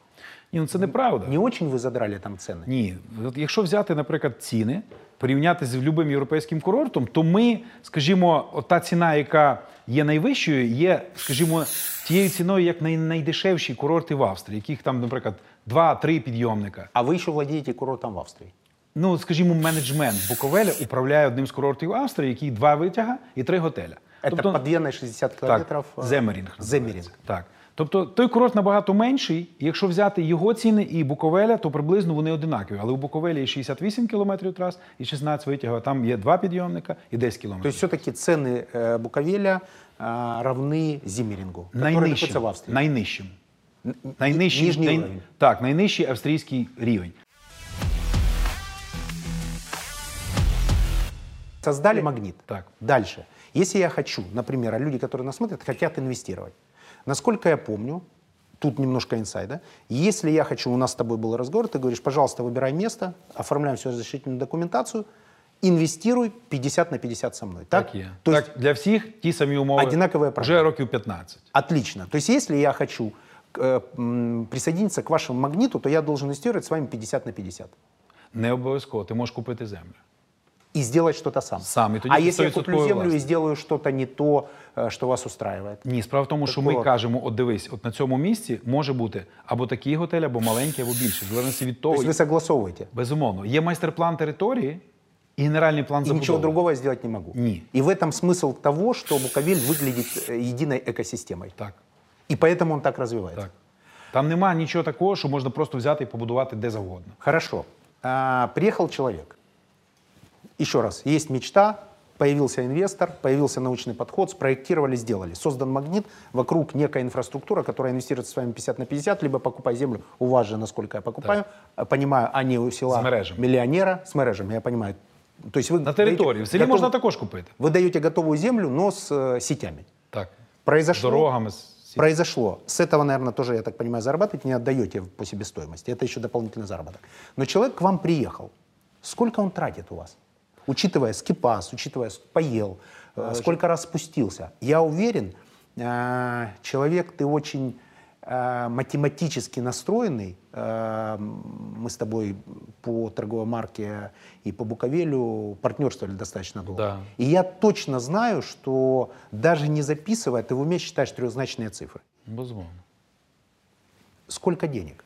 Ні, ну це неправда. Не очень вы задрали там цены? Ні. От якщо взяти, наприклад, ціни, порівняти з любим європейським курортом, то ми, скажімо, от та ціна, яка є найвищою, є, скажімо, тією ціною, як най- найдешевші курорти в Австрії, яких там, наприклад, 2-3 підйомника. А вы еще владеете курортом в Австрии? Ну, скажімо, менеджмент Буковеля управляє одним з курортів Австрії, який два витяга і три готеля. Это под Веной 60 Так, километров. э, Земерінг. Земеринг. називається. Так. Тобто той курорт набагато менший, і якщо взяти його ціни і Буковеля, то приблизно вони одинакові. Але у Буковелі є 68 кілометрів трас і 16 витягів, а там є два підйомника і 10 То кілометрів. есть все-таки цены э, Буковеля э, равны Зиммерингу, который находится найнижчим. в Австрии. Найнижчим. Найнижчий, нижній най- уровень. Так, найнижчий австрійський рівень. Создали магнит. Так. Дальше. Если я хочу, например, а люди, которые нас смотрят, хотят инвестировать. Насколько я помню, тут немножко инсайда, если я хочу, у нас с тобой был разговор, ты говоришь, пожалуйста, выбирай место, оформляем всю разрешительную документацию, инвестируй 50 на 50 со мной. Так? Так є. То так, есть для всіх ті самі умови Одинакові правила. вже років 15. Отлично. То есть если я хочу э, м, присоединиться к вашему магниту, то я должен инвестировать с вами 50 на 50. Не обов'язково, ти можеш купити землю. И сделать что-то сам. Сам, и тогда а ты если я 100% куплю землю и властник. сделаю что-то не то, э, что вас устраивает? Ні, справа в тому, що ми Такого. кажемо: от дивись, от на цьому місці може бути або такий готель, або маленький, або більший. В залежності від То того, есть вы согласовываете? безумовно, є майстер-план території і генеральний план И забудови. ничего другого я сделать не могу. Не. И в этом смысл того, что Буковель выглядит э, единой экосистемой. Так. И поэтому он так развивается. Так. Там нема нічого такого, що можна просто взяти і побудувати де завгодно. Хорошо. А, приехал человек. Еще раз, есть мечта, появился инвестор, появился научный подход, спроектировали, сделали. Создан магнит, вокруг некая инфраструктура, которая инвестирует с вами 50 на 50, либо покупай землю у вас же, насколько я покупаю. А, Понимаю, а не у села С мережами. миллионера, с мережами, я понимаю. То есть вы На території. В селі даете можна готов- також купити. Вы даете готовую землю, но с э, сетями. Так. Произошло, З дорогами. з- Произошло. С этого, наверное, тоже, я так понимаю, зарабатываете, не отдаете по себестоимости. Это еще дополнительный заработок. Но человек к вам приехал. Сколько он тратит у вас? Учитывая скипас, учитывая поел, э, сколько раз спустился. Я уверен, э, человек, ты очень э, математически настроенный. Мы с тобой по торговой марке и по Буковелю партнерствовали достаточно долго. Да. И я точно знаю, что даже не записывая, ты в уме считаешь трехзначные цифры. Безумовно. Сколько денег?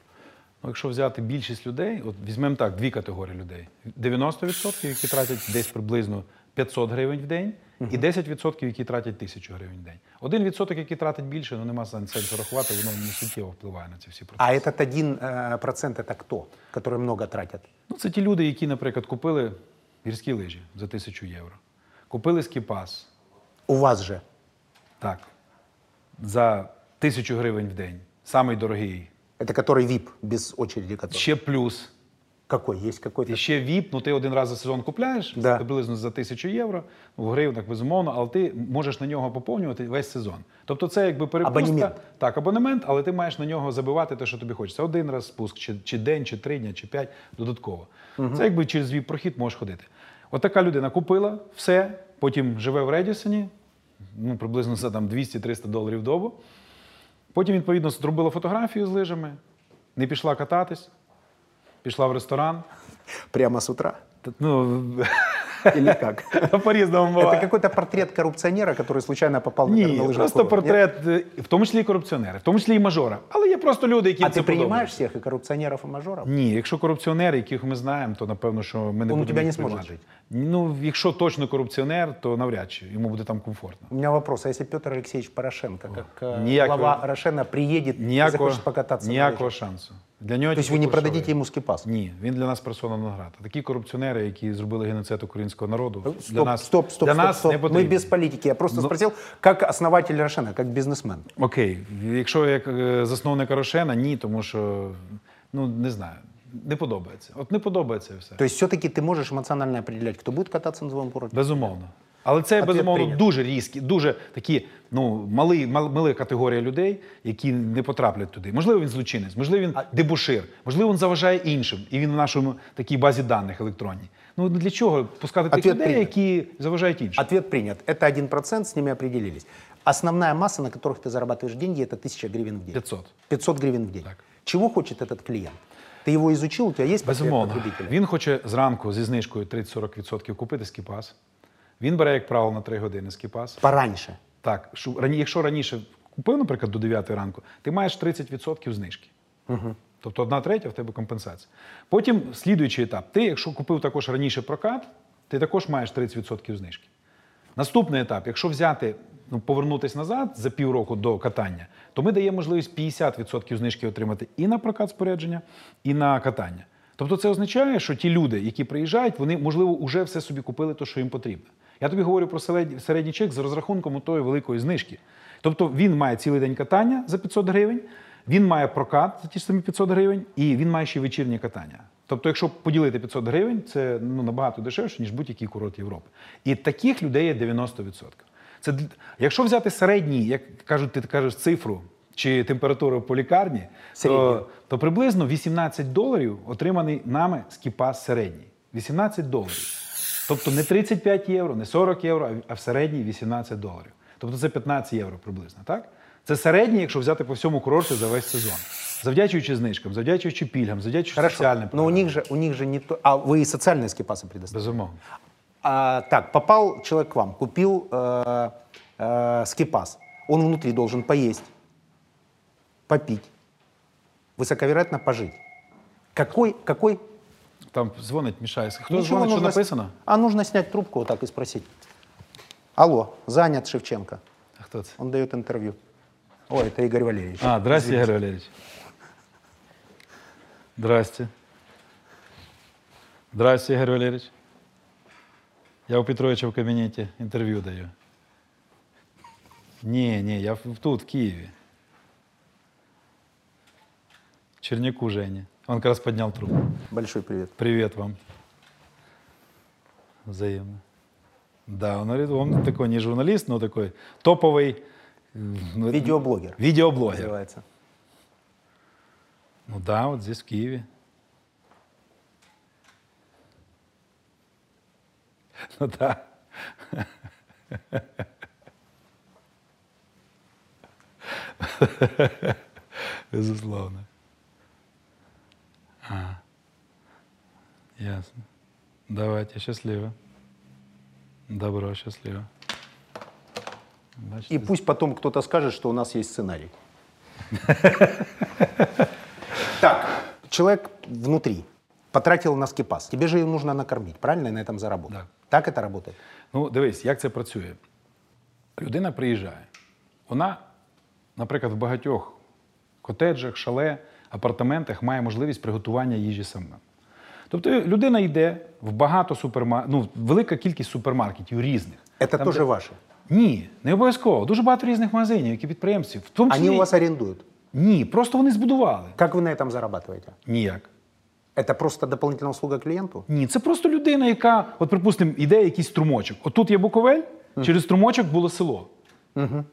Ну, якщо взяти більшість людей, от візьмемо так, дві категорії людей: 90%, які тратять десь приблизно 500 гривень в день, і 10%, які тратять 1000 гривень в день. Один відсоток, який тратить більше, ну нема сенсу рахувати, воно не суттєво впливає на ці всі процеси. А этот один э, процент это кто, который много тратят? Ну, це ті люди, які, наприклад, купили гірські лижі за 1000 євро, купили скіпас, У вас же. так, за 1000 гривень в день, самий дорогий. Это который VIP, без очереди который. Ще плюс Какой? Есть какой-то? І ще VIP, ну ти один раз за сезон купляєш Да. приблизно за тисячу євро, ну, в гривнах безумовно, але ти можеш на нього поповнювати весь сезон. Тобто це якби перепустка. Абонемент. Так, абонемент, але ти маєш на нього забивати те, що тобі хочеться. Один раз спуск, чи, чи день, чи три дні, чи п'ять додатково. Це якби через vip прохід можеш ходити. От така людина купила все, потім живе в Редісоні, ну, приблизно за там 200-300 доларів в добу. Потім, відповідно, зробила фотографію з лижами, не пішла кататись, пішла в ресторан. Прямо з утра? Ну, Или как? по-різному Это буває. какой-то портрет коррупционера, который случайно попал на Ні, горнолыжный просто курорт, нет? портрет, е, в тому числі і корупціонери, в тому числі і мажора. Але є просто люди, які А це ты принимаешь подобається. всех и коррупционеров, и мажоров? Ні, якщо корупціонери, яких ми знаємо, то напевно, що ми не Он у будемо тебя не їх сможет приймати. жить. Ну, якщо точно корупціонер, то навряд чи йому буде там комфортно. У меня вопрос, а если Петр Алексеевич Порошенко, как э, Ніякого- глава Рошена, приедет и Ніякого, захочет покататься на ніякого лыжах? шансу. Для нього То есть тільки вы не курсовий. продадите ему скипас? Ні, він для нас персона награда. Такі корупціонери, які зробили геноцид українського народу, Стоп, для нас, стоп, стоп, для стоп, нас стоп. не Мы потрібні. без политики. Я просто Ну- спросил, как основатель Рошена, как бизнесмен. Окей, якщо як е, засновник Рошена, ні, тому що ну не знаю, не подобається. От не подобається і все. То есть все-таки ты можешь эмоционально определять, кто будет кататься на твоем курорте? Безумовно. Але це Ответ безумовно прийнято. дуже різкі, дуже такі ну мали, мал- мала категорія людей, які не потраплять туди. Можливо, він злочинець, можливо, він дебушир, можливо, він заважає іншим, і він в нашому такій базі даних електронній. Ну для чого пускати тих Ответ людей, прийнято. які заважають іншим? Ответ принят. Это 1%, с ними определились. Основная масса, на которых ты зарабатываешь деньги, это 1000 гривен в день. 500. 500 гривен в день. Так. Чего хочет этот клиент? Ты его изучил, у тебя есть портрет Безумовно. потребителя? Він хоче зранку зі знижкою 30-40% купити скіпас. Він бере, як правило, на 3 години скіпас. Пораньше. Так, що рані- якщо раніше купив, наприклад, до 9 ранку, ти маєш 30% знижки. Угу. Тобто одна третя в тебе компенсація. Потім слідуючий етап. Ти, якщо купив також раніше прокат, ти також маєш 30% знижки. Наступний етап, якщо взяти, ну, повернутися назад за півроку до катання, то ми даємо можливість 50% знижки отримати і на прокат спорядження, і на катання. Тобто це означає, що ті люди, які приїжджають, вони, можливо, вже все собі купили, те, що їм потрібно. Я тобі говорю про середній, чек з розрахунком тої великої знижки. Тобто він має цілий день катання за 500 гривень, він має прокат за ті ж самі 500 гривень, і він має ще вечірнє катання. Тобто, якщо поділити 500 гривень, це ну, набагато дешевше, ніж будь-який курорт Європи. І таких людей є 90%. Це, якщо взяти середній, як кажуть, ти кажеш цифру чи температуру по лікарні, то, то приблизно 18 доларів отриманий нами скіпас середній. 18 доларів. Тобто не 35 євро, не 40 євро, а в середній 18 доларів. Тобто це 15 євро приблизно, так? Це середній, якщо взяти по всьому курорту за весь сезон. Завдячуючи знижкам, завдячуючи пільгам, завдячуючи Хорошо. соціальним Но у програмам. них же, у них же не то... А вы и социальные скипасы предоставляете? Безумовно. А, так, попал человек к вам, купил э, э, скипас. Он внутри должен поесть, попить, высоковероятно пожить. Какой, какой? Там дзвонить, мішається. Хто Ничего, дзвонить, що нужно с- написано? А нужно снять трубку вот так и спросить. Алло, занят Шевченко. А хто це? Он дает интервью. Ой, это Игорь Валерьевич. А, здрасте, Игорь Валерьевич. Здрасте. Здрасте, Игорь Валерьевич. Я у Петровича в кабінеті інтерв'ю даю. Ні, ні, я в- тут, в Києві. Черняку Жені. Он как раз поднял трубку. Большой привет. Привет вам. Взаимно. Да, он, говорит, он такой не журналист, но такой топовый ну, Видеоблогер. видеоблогер. Называется. Ну да, вот здесь, в Киеве. Ну да. Безусловно. А. Ясно. Давайте, счастливо. Добро, счастливо. Бачите, И пусть потом кто-то скажет, что у нас есть сценарий. Так, человек внутри потратил на скипас. Тебе же ее нужно накормить, правильно, и на этом заработать. Да. Так это работает? Ну, дивись, як це працює. Людина приїжджає. Вона, наприклад, в багатьох котеджах, шале, апартаментах має можливість приготування їжі сама. Тобто людина йде в багато супермаркетів, ну, велика кількість супермаркетів різних. Это Там, тоже де- ваше. Ні, не обов'язково. Дуже багато різних магазинів, які підприємці. В тому Они числі... у вас арендуют. Ні, просто вони збудували. Как вы на этом зарабатываете? Ніяк. Это просто дополнительная услуга клиенту? Ні, це просто людина, яка, от, припустимо, іде якийсь струмочок. От тут є Буковель, через струмочок було село.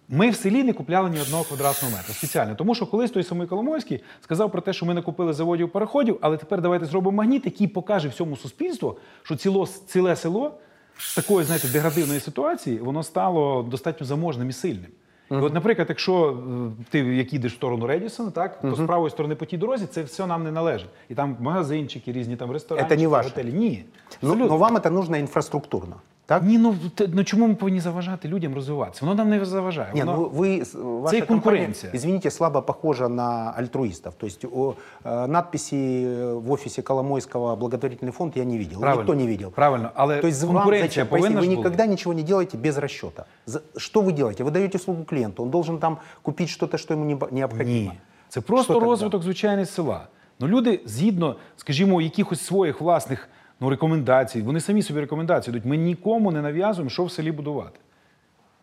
Ми в селі не купляли ні одного квадратного метра спеціально. Тому що колись той самий Коломойський сказав про те, що ми не купили заводів переходів, але тепер давайте зробимо магніт, який покаже всьому суспільству, що ціло, ціле село з такої, знаєте, деградивної ситуації воно стало достатньо заможним і сильним. І от, наприклад, якщо е, ти як їдеш в сторону Редісона, так то з правої сторони по тій дорозі це все нам не належить. І там магазинчики, різні там ресторани, Це готелі. Ні. Абсолютно. но вам это нужно инфраструктурно. Так? Ні, ну, те- ну чому ми повинні заважати людям розвиватися? Воно нам не заважає. Не, Воно... ну вы, с- ваша и компания, конкуренция. извините, слабо похожа на альтруистов. То есть о, э, надписи э, в офисе Коломойского благотворительный фонд я не видел. Правильно. Никто не видел. Правильно, але То есть вам конкуренція зачем? Поясни, повинна вы ж бути. никогда ничего не делаете без расчета. За- Что вы делаете? Вы даете услугу клиенту, он должен там купить что-то, что ему не- необходимо. Ні. Це просто Що тогда? розвиток звичайних села. Ну, люди, згідно, скажімо, якихось своїх власних ну, рекомендацій, вони самі собі рекомендації дають. Ми нікому не нав'язуємо, що в селі будувати.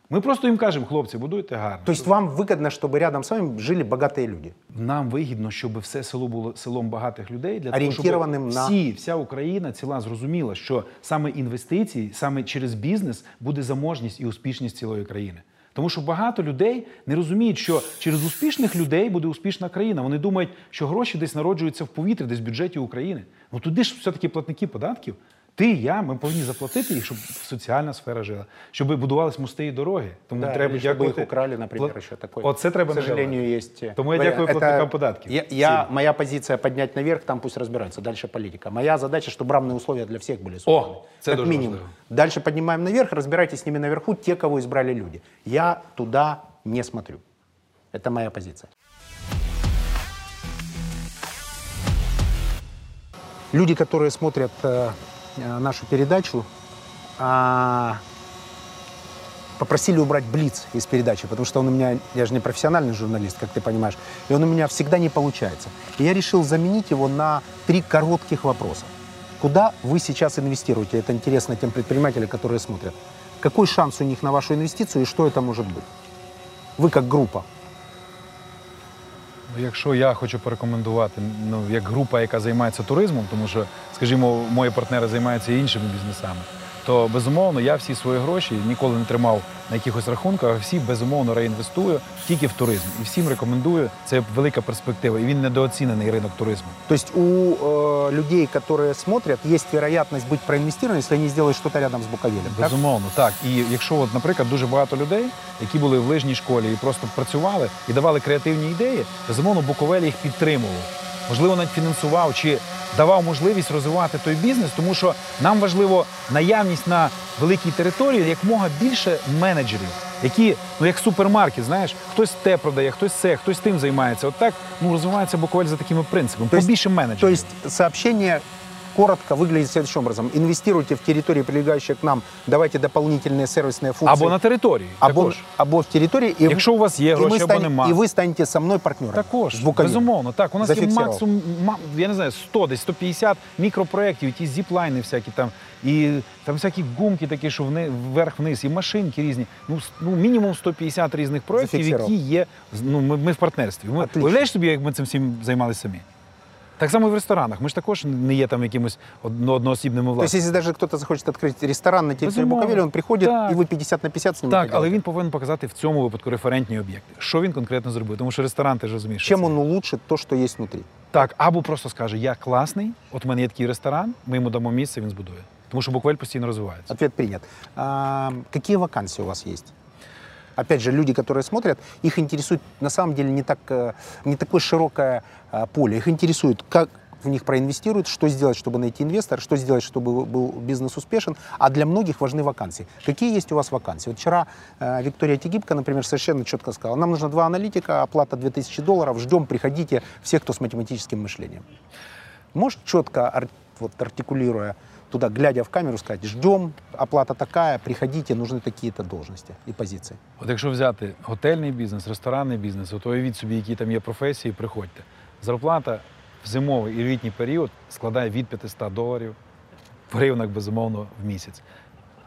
Ми просто їм кажемо, хлопці, будуйте гарно. То есть вам выгодно, чтобы рядом с вами жили богатые люди. Нам вигідно, щоб все село було селом багатих людей, для того, щоб Орієнтованим на- всі, вся Україна ціла зрозуміла, що саме інвестиції, саме через бізнес буде заможність і успішність цілої країни. Тому що багато людей не розуміють, що через успішних людей буде успішна країна. Вони думають, що гроші десь народжуються в повітрі, десь в бюджеті України. Ну туди ж все-таки платники податків. Ти, я, ми повинні заплатити їх, щоб соціальна сфера жила, щоб будувались мости і дороги. Тому Да, треба или чтобы дякувати. их украли, например, Пла- еще такое. Оце треба К не сожалению, давати. есть. э, Тому я Валя, дякую это- платникам податків. Я, я- моя позиция поднять наверх, там пусть разбираются. Дальше политика. Моя задача, чтобы равные условия для всех были созданы. О, це как дуже минимум. важливо. Дальше поднимаем наверх, разбирайтесь с ними наверху, те, кого избрали люди. Я туда не смотрю. Это моя позиция. Люди, которые смотрят э, э, нашу передачу, а, попросили убрать Блиц из передачи, потому что он у меня, я же не профессиональный журналист, как ты понимаешь, и он у меня всегда не получается. И я решил заменить его на три коротких вопроса. Куда вы сейчас инвестируете? Это интересно тем предпринимателям, которые смотрят. Какой шанс у них на вашу инвестицию и что это может быть? Вы как группа. Ну, Якщо я хочу порекомендувати, ну як група, яка займається туризмом, тому що, скажімо, мої партнери займаються іншими бізнесами, то безумовно я всі свої гроші ніколи не тримав на якихось рахунках, а всі безумовно реінвестую тільки в туризм. І всім рекомендую. Це велика перспектива, і він недооцінений ринок туризму. То есть у э, людей, которые смотрят, есть вероятность быть проинвестированным, если они сделают что-то рядом с Буковелем. так? Безумовно, так. І якщо, от, наприклад, дуже багато людей, які були в лижній школі і просто працювали і давали креативні ідеї, безумовно, Буковель їх підтримував. Можливо, навіть фінансував чи давав можливість розвивати той бізнес, тому що нам важливо наявність на великій території якмога більше менеджерів, які, ну як супермаркет, знаєш, хтось те продає, хтось це, хтось тим займається. От так ну, розвивається буквально за такими принципами. То есть- Побільше менеджерів. Тобто есть сообщение коротко выглядит следующим образом. Инвестируйте в территории, прилегающие к нам, давайте дополнительные сервисные функции. Або на території. або, також. або в территории. И, Якщо у вас є и, гроші мы або станем- нема. и вы станете со мной партнером. Також, С Буковелем. безумовно. Так, у нас є Зафіксував. максимум, ма- я не знаю, 100, десь 150 мікропроєктів, ті зіплайни всякі там, і там всякі гумки такі, що вни, вверх-вниз, і машинки різні. Ну, с- ну мінімум 150 різних проєктів, Зафіксував. які є, з- ну, ми, ми в партнерстві. Ми, Отлично. уявляєш собі, як ми цим всім займалися самі? Так само і в ресторанах. Ми ж також не є там якимось одно- одноосібними То есть, власниками. если даже кто-то захочет открыть ресторан на территории Безумовно. Буковеля, он приходит, Так. и вы 50 на 50 с ним Так, але він повинен показати в цьому випадку референтні об'єкти. Що він конкретно зробив? Тому що ресторан, ти ж розумієш. що Чем це. он улучшит то, что есть внутри? Так, або просто скаже, я класний, от у мене є такий ресторан, ми йому дамо місце, він збудує. Тому що Буквель постійно розвивається. Ответ принят. А, какие вакансии у вас есть? Опять же, люди, которые смотрят, их интересует на самом деле не, так, э, не такое широкое а, поле. Их интересует, как в них проинвестируют, что сделать, чтобы найти инвестора, что сделать, чтобы был бизнес успешен. А для многих важны вакансии. Какие есть у вас вакансии? Вот вчера э, Виктория Тегибко, например, совершенно четко сказала, нам нужно два аналитика, оплата 2000 долларов, ждем, приходите, всех, кто с математическим мышлением. Можешь четко, ар- вот, артикулируя туда, глядя в камеру, сказать, ждем, оплата такая, приходите, нужны такие-то должности и позиции. От якщо взяти готельний бізнес, ресторанний бізнес, от уявіть собі, які там є професії, приходьте. Зарплата в зимовий і літній період складає від 500 доларів в гривнах, безумовно, в місяць.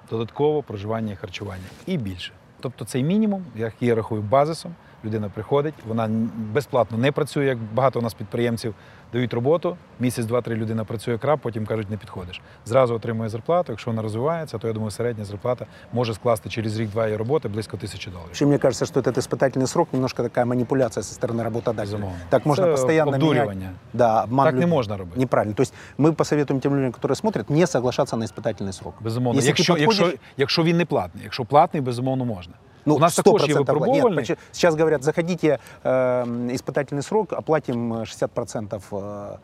Додатково проживання і харчування і більше. Тобто цей мінімум, як я рахую, базисом Людина приходить, вона безплатно не працює, як багато у нас підприємців дають роботу. Місяць, два-три людина працює краб, потім кажуть, не підходиш. Зразу отримує зарплату. Якщо вона розвивається, то я думаю, середня зарплата може скласти через рік-два її роботи близько тисячі доларів. Вообще, мне кажется, что этот испытательный срок немножко такая манипуляция со стороны работодателя. Безумовно. Так можно Це постоянно менять. обдурювання. Да, обман Так не людей. можна робити. Неправильно. То есть мы посоветуем тем людям, которые смотрят, не соглашаться на испытательный срок. Безумовно, Если ты якщо, подходишь- якщо, якщо він не платний. Якщо платний, безумовно можна. Ну, У нас також є 100% Нет, випробувальний. почему- сейчас говорят, заходите, э, испытательный срок, оплатим э, 60% э,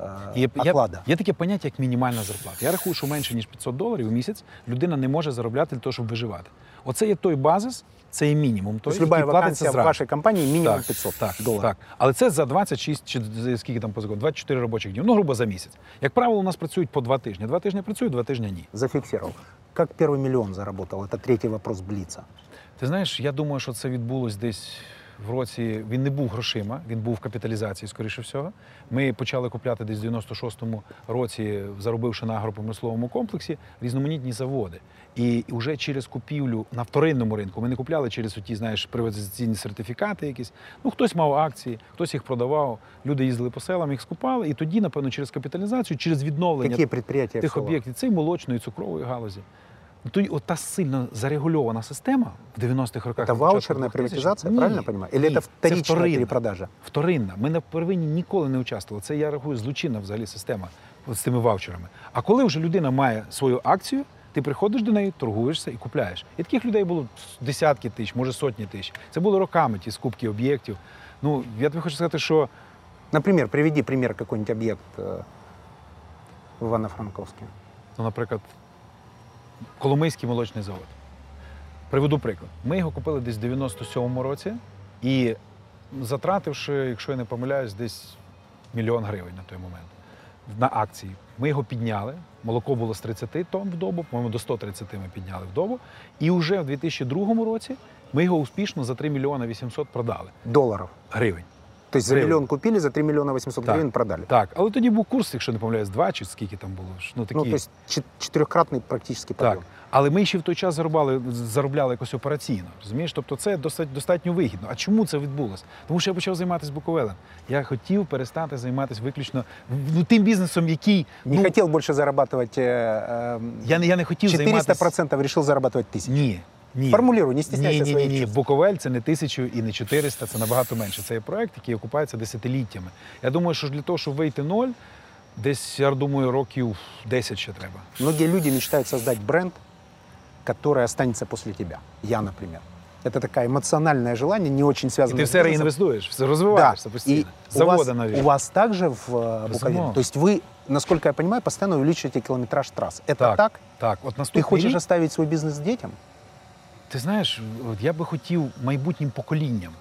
э, Є, є, оклада. є таке поняття, як мінімальна зарплата. Я рахую, що менше ніж 500 доларів у місяць людина не може заробляти для того, щоб виживати. Оце є той базис, це є мінімум. То Той, есть любая який платиться вакансия в зразу. вашей компании минимум так, 500 так, долларов. Так. Але це за 26 чи за скільки там по закону? 24 робочих днів. Ну, грубо за місяць. Як правило, у нас працюють по два тижні. Два тижні працюють, два тижні ні. Зафиксировал. Как первый миллион заработал? Это третий вопрос Блица. Ти знаєш, я думаю, що це відбулось десь в році. Він не був грошима, він був в капіталізації, скоріше всього. Ми почали купляти десь в 96-му році, заробивши на агропромисловому комплексі, різноманітні заводи. І вже через купівлю на вторинному ринку ми не купляли через ті, знаєш, приватизаційні сертифікати якісь. Ну, хтось мав акції, хтось їх продавав. Люди їздили по селам, їх скупали. І тоді, напевно, через капіталізацію, через відновлення предприятия? тих об'єктів, це і молочної, і цукрової галузі. Ну, Тоді от та сильно зарегульована система в 90-х роках. Это на початку ваучерная 2000-х. приватизация, Ні, правильно понимаю? Или ні, это це вторичная вторинна. перепродажа? Вторинна. Ми на первинні ніколи не участвували. Це я рахую злочинна взагалі система от з цими ваучерами. А коли вже людина має свою акцію, ти приходиш до неї, торгуєшся і купляєш. І таких людей було десятки тисяч, може сотні тисяч. Це було роками ті скупки об'єктів. Ну я тобі хочу сказати, що Например, приведи пример какой-нибудь объект э, в Ивано-Франковске. Ну, наприклад, Коломийський молочний завод. Приведу приклад. Ми його купили десь в 97-му році і затративши, якщо я не помиляюсь, десь мільйон гривень на той момент на акції. Ми його підняли. Молоко було з 30 тонн в добу, по-моєму, до 130 ми підняли в добу. І вже в 2002 році ми його успішно за 3 мільйони 800 продали Долларов. гривень. То есть за Гривен. миллион купили, за 3 миллиона 800 Так. гривен продали. Так, але тоді був курс, якщо не помиляюсь, 2 чи скільки там було. ж, Ну, такі. Ну, то есть чет- четырехкратный практически подъем. Так. Але ми ще в той час заробляли, заробляли якось операційно. Розумієш? Тобто це досить достатньо вигідно. А чому це відбулося? Тому що я почав займатися Буковелем. Я хотів перестати займатися виключно ну, тим бізнесом, який Не ну, хотел больше зарабатывать э, э, я, не- я не хотів 400%, займатися. решил зарабатывать 1000. Ні. Ні. Формулируй, не стесняйся ні, ні, своих ні, ні. чувств. Буковель це не тисячу і не 400, це набагато менше. Це є проект, який окупається десятиліттями. Я думаю, що для того, щоб вийти ноль, десь, я думаю, років 10 ще треба. Многие люди мечтают создать бренд, который останется после тебя. Я, например. Это такое эмоциональное желание, не очень І связанное ти с все бизнесом. реінвестуєш, все Да. розвиваєшся И постійно. у Заводи вас, нові. у вас также в э, Буковеле? Безумовно. То есть вы, насколько я понимаю, постоянно увеличиваете километраж трасс. Это так? Так, так. От Ты наступний хочешь рік, оставить свой бизнес детям? ти знаєш, от я би хотів майбутнім поколінням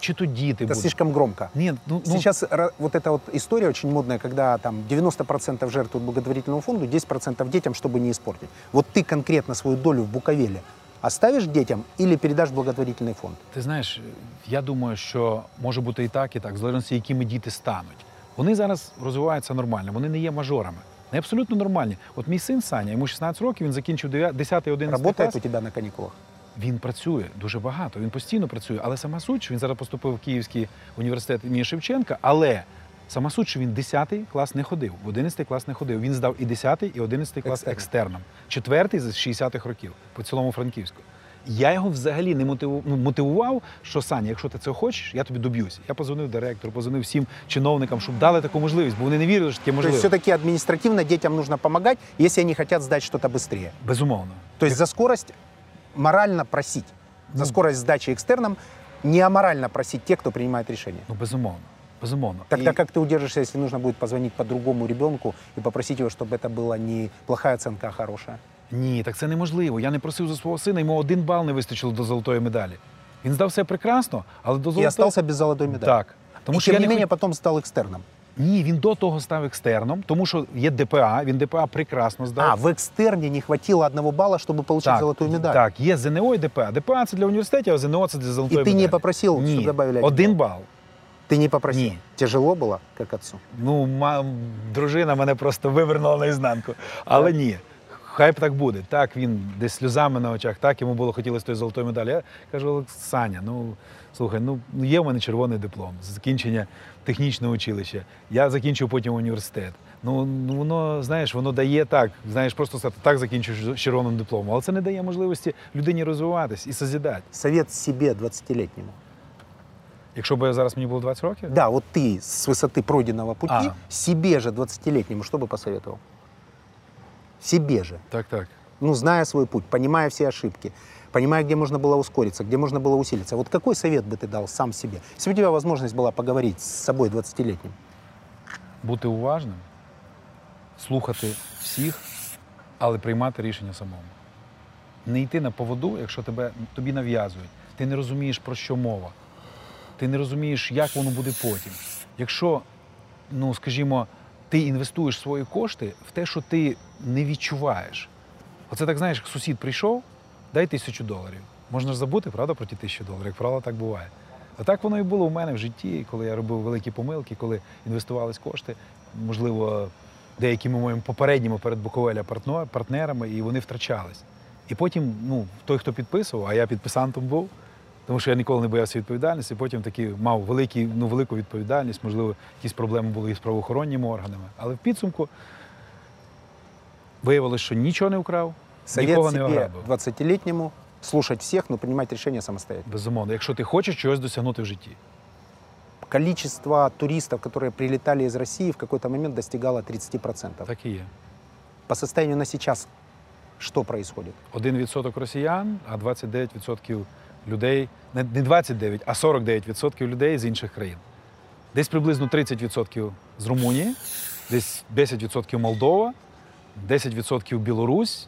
чи то діти Это будуть. слишком громко. Ні, ну, ну Сейчас ра- вот эта вот история очень модная, когда там 90% жертвуют благотворительному фонду, 10% детям, чтобы не испортить. Вот ты конкретно свою долю в Буковеле оставишь детям или передашь в благотворительный фонд? Ти знаєш, я думаю, що може бути і так, і так, в залежності, якими діти стануть. Вони зараз розвиваються нормально, вони не є мажорами. Вони абсолютно нормальні. От мій син Саня, йому 16 років, він закінчив 10 11 Работает клас. у тебя на каникулах? Він працює дуже багато, він постійно працює. Але сама суть, що він зараз поступив в Київський університет імені Шевченка, але сама суть, що він 10 клас не ходив, в 11 клас не ходив. Він здав і 10, і 11 клас Екстерном. екстерном. Четвертий з 60-х років по цілому Франківську. Я його взагалі не мотиву- ну, мотивував, що Саня, якщо ти цього хочеш, я тобі доб'юся. Я позвонив директору, позвонив всім чиновникам, щоб дали таку можливість, бо вони не вірили, що таке можливо. есть все-таки административно детям нужно помогать, если они хотят сдать что-то быстрее. Безумовно. То есть за скорость морально просить. За Ну. скорость сдачи экстерном не аморально просить тех, кто принимает решение. Ну, безумовно. Безумовно. Тогда І- как ты удержишься, если нужно будет позвонить по другому ребенку и попросить его, чтобы это была не плохая оценка, а хорошая? Ні, так це неможливо. Я не просив за свого сина, йому один бал не вистачило до золотої медалі. Він здав все прекрасно, але до золотої... И остался без золотой медали. Так. Тому и що тем я не не менее хот... потом стал экстерном. Ні, він до того став екстерном, тому що є ДПА, він ДПА прекрасно здав. А, в экстерне не хватило одного балла, чтобы получить так, золотую медаль. Так, є ЗНО і ДПА. ДПА це для університетів, а ЗНО це для золотої И ты медалі. не попросил, Ні, чтобы добавили один один балл? бал. Ты не попросил? Не. Тяжело было, как отцу? Ну, ма... дружина мене просто вивернула наізнанку. Але ні. Хай б так буде. Так, він десь сльозами на очах, так йому було хотілося тої золотої медалі. Я кажу, «Олекс- Саня, ну слухай, ну є в мене червоний диплом з закінчення технічного училища. Я закінчив потім університет. Ну, ну воно, знаєш, воно дає так, знаєш, просто сказати, так закінчив з червоним дипломом. Але це не дає можливості людині розвиватись і созідати. Совет себе 20-летнему. Якщо б зараз мені було 20 років, Да, вот ты с высоты пройденного пути А. себе же 20-летнему что бы посоветовал? Себе же. так, так. Ну, зная свой путь, понимая все ошибки, понимая, где можно было ускориться, где можно было усилиться. Вот какой совет бы ты дал сам себе? Если бы у тебя возможность была поговорить с собой 20-летним, бути уважним, слухати всіх, але приймати рішення самому. Не йти на поводу, якщо тебе, тобі нав'язують. Ти не розумієш, про що мова. Ти не розумієш, як воно буде потім. Якщо, ну скажімо, ти інвестуєш свої кошти в те, що ти не відчуваєш. Оце так знаєш, як сусід прийшов, дай тисячу доларів. Можна ж забути, правда, про ті тисячу доларів. Як правило, так буває. А так воно і було у мене в житті, коли я робив великі помилки, коли інвестувались кошти, можливо, деякими моїми попередніми перед Буковеля партнерами, і вони втрачались. І потім, ну, той, хто підписував, а я підписантом був, тому що я ніколи не боявся відповідальності, потім таки мав великі, ну, велику відповідальність, можливо, якісь проблеми були із правоохоронними органами. Але в підсумку виявилось, що нічого не вкрав, совет нікого не себе ограбив. 20-летнему слушать всех, но принимать решения самостоятельно. Безумовно, якщо ти хочеш чогось досягнути в житті. Количество туристов, которые прилетали из России, в какой-то момент достигало 30%. Так і є. По состоянию на сейчас что происходит? 1% росіян, а 29% людей, не не 29, а 49% людей з інших країн. Десь приблизно 30% з Румунії, десь 10% Молдова, 10% Білорусь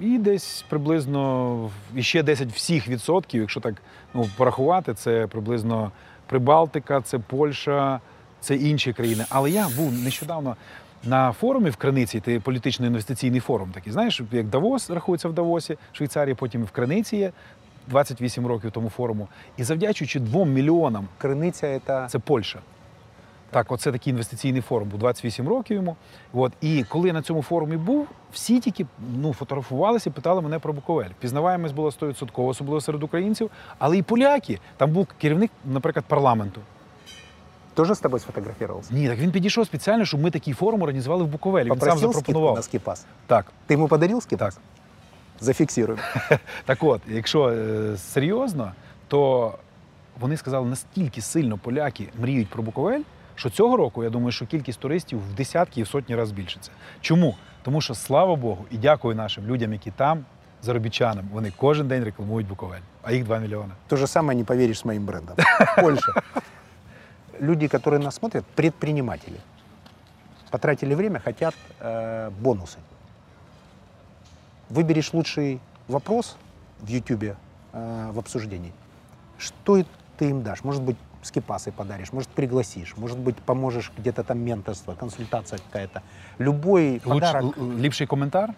і десь приблизно і ще 10 всіх відсотків, якщо так ну, порахувати, це приблизно Прибалтика, це Польща, це інші країни. Але я був нещодавно на форумі в Криниці, це політично-інвестиційний форум такий. Знаєш, як Давос рахується в Давосі, Швейцарії, потім в Криниці є 28 років тому форуму. І завдячуючи двом мільйонам Крыныця это це Польща. Так, оце такий інвестиційний форум був 28 років йому. От. І коли я на цьому форумі був, всі тільки ну, фотографувалися і питали мене про Буковель. Пізнаваємось було 100%, особливо серед українців, але і поляки. Там був керівник, наприклад, парламенту. тоже с тобой сфотографировался? Ні, так він підійшов спеціально, щоб ми такий форум організували в Буковелі. Він сам запропонував. на скипас? Так, Ты ему подарил скипас? так. Зафиксируем. Так от, якщо е, серйозно, то вони сказали, настільки сильно поляки мріють про Буковель, що цього року я думаю, що кількість туристів в десятки і в сотні разів збільшиться. Чому? Тому що слава Богу, і дякую нашим людям, які там, заробітчанам, вони кожен день рекламують Буковель, а їх 2 мільйони. То же самое не поверишь с моим брендом. Польша. Люди, которые нас смотрят, предприниматели. Потратили время, хотят э, бонусы. Выберешь лучший вопрос в YouTube э, в обсуждении. Что ты им дашь? Может быть, скипасы подаришь, может, пригласишь, может быть, поможешь где-то там менторство, консультация какая-то. Любой Луч, подарок. л- ліпший коментар?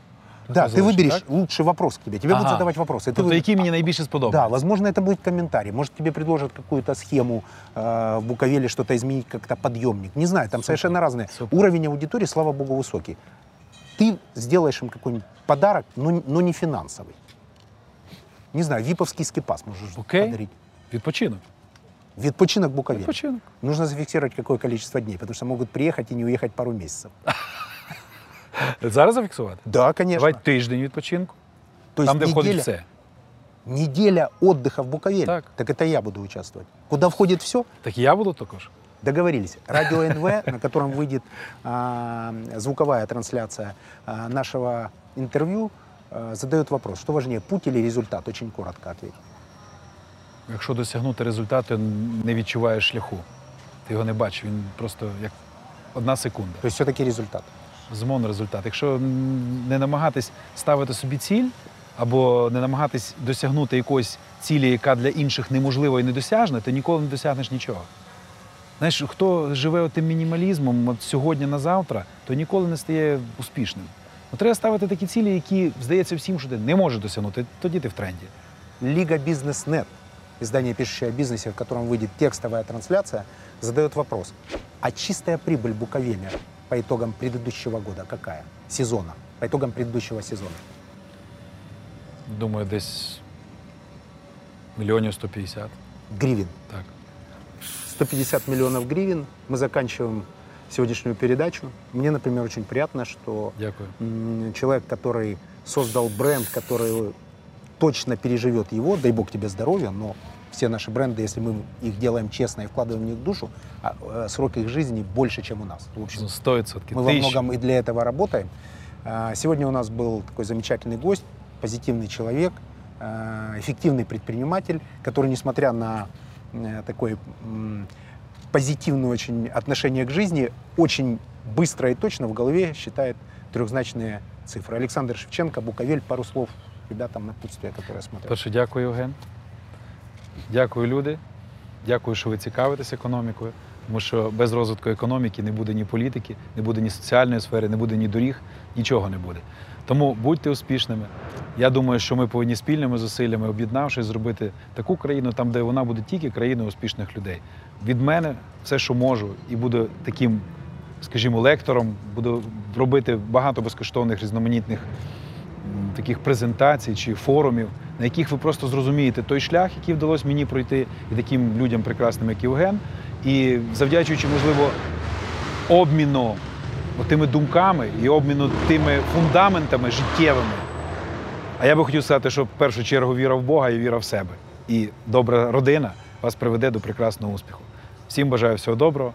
Да, ты залишить, выберешь так? лучший вопрос к тебе. Тебе будут Ага. задавать вопросы. Ты Тобто, выберешь- який мені найбільше Да, сподобався? возможно, это будет комментарий. Может, тебе предложат какую-то схему э, в Буковеле, что-то изменить, как-то подъемник. Не знаю, там совершенно разные. Супер. Уровень аудитории, слава богу, высокий. Ты сделаешь им какой-нибудь подарок, но, но не финансовый. Не знаю, виповский скипас можешь Окей. подарить. Відпочинок. Відпочинок Буковель. Відпочинок. Нужно зафиксировать какое количество дней, потому что могут приехать и не уехать пару месяцев. Зараз зафіксувати? Да, конечно. Давай тиждень відпочинку. То есть там, де входить неделя, все. неделя отдыха в Буковеле. Так. так это я буду участвовать. Куда входит все, Так і я буду також. Договорились. Радио НВ, на котором выйдет а, звуковая трансляция а, нашего интервью, а, задает вопрос, что важнее, путь или результат? Очень коротко ответь. Якщо досягнути результату, не відчуваєш шляху. Ти його не бачиш, він просто як одна секунда. То есть все-таки результат. Змон результат. Якщо не намагатись ставити собі ціль, або не намагатись досягнути якоїсь цілі, яка для інших неможлива і недосяжна, ти ніколи не досягнеш нічого. Знаєш, хто живе тим мінімалізмом от сьогодні на завтра, то ніколи не стає успішним. Ну, треба ставити такі цілі, які здається всім, що ти не можеш досягнути. Тоді ти в тренді. Лига Бизнес.нет, издание, пишущее о бизнесе, в котором выйдет текстовая трансляция, задает вопрос. А чистая прибыль Буковеля по итогам предыдущего года какая? Сезона. По итогам предыдущего сезона. Думаю, десь мільйонів 150. Гривен. Так. 150 миллионов гривен. Мы заканчиваем сегодняшнюю передачу. Мне, например, очень приятно, что Дякую. человек, который создал бренд, который точно переживет его, дай бог тебе здоровья, но все наши бренды, если мы их делаем честно и вкладываем в них душу, а, э, срок их жизни больше, чем у нас. В общем, 100%. мы во Тисяч. многом и для этого работаем. А, Сегодня у нас был такой замечательный гость, позитивный человек, а, эффективный предприниматель, который, несмотря на э, такое позитивное очень отношение к жизни, очень быстро и точно в голове считает трехзначные цифры. Александр Шевченко, Буковель, пару слов ребятам напутствия, которые смотрят. Перше, дякую, Євген. Дякую, люди. Дякую, що ви цікавитесь економікою. Тому що без розвитку економіки не буде ні політики, не буде ні соціальної сфери, не буде ні доріг, нічого не буде. Тому будьте успішними. Я думаю, що ми повинні спільними зусиллями, об'єднавшись, зробити таку країну, там, де вона буде тільки країною успішних людей. Від мене все, що можу, і буду таким, скажімо, лектором, буду робити багато безкоштовних різноманітних таких презентацій чи форумів, на яких ви просто зрозумієте той шлях, який вдалося мені пройти, і таким людям прекрасним, як Євген. І завдячуючи, можливо, обміну тими думками і обміну тими фундаментами життєвими. А я би хотів сказати, що в першу чергу віра в Бога і віра в себе. І добра родина вас приведе до прекрасного успіху. Всім бажаю всього доброго.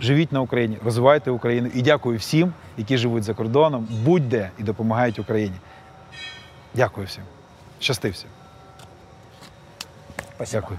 Живіть на Україні, розвивайте Україну і дякую всім, які живуть за кордоном, будь-де і допомагають Україні. Дякую всім. Щасти всім. Дякую.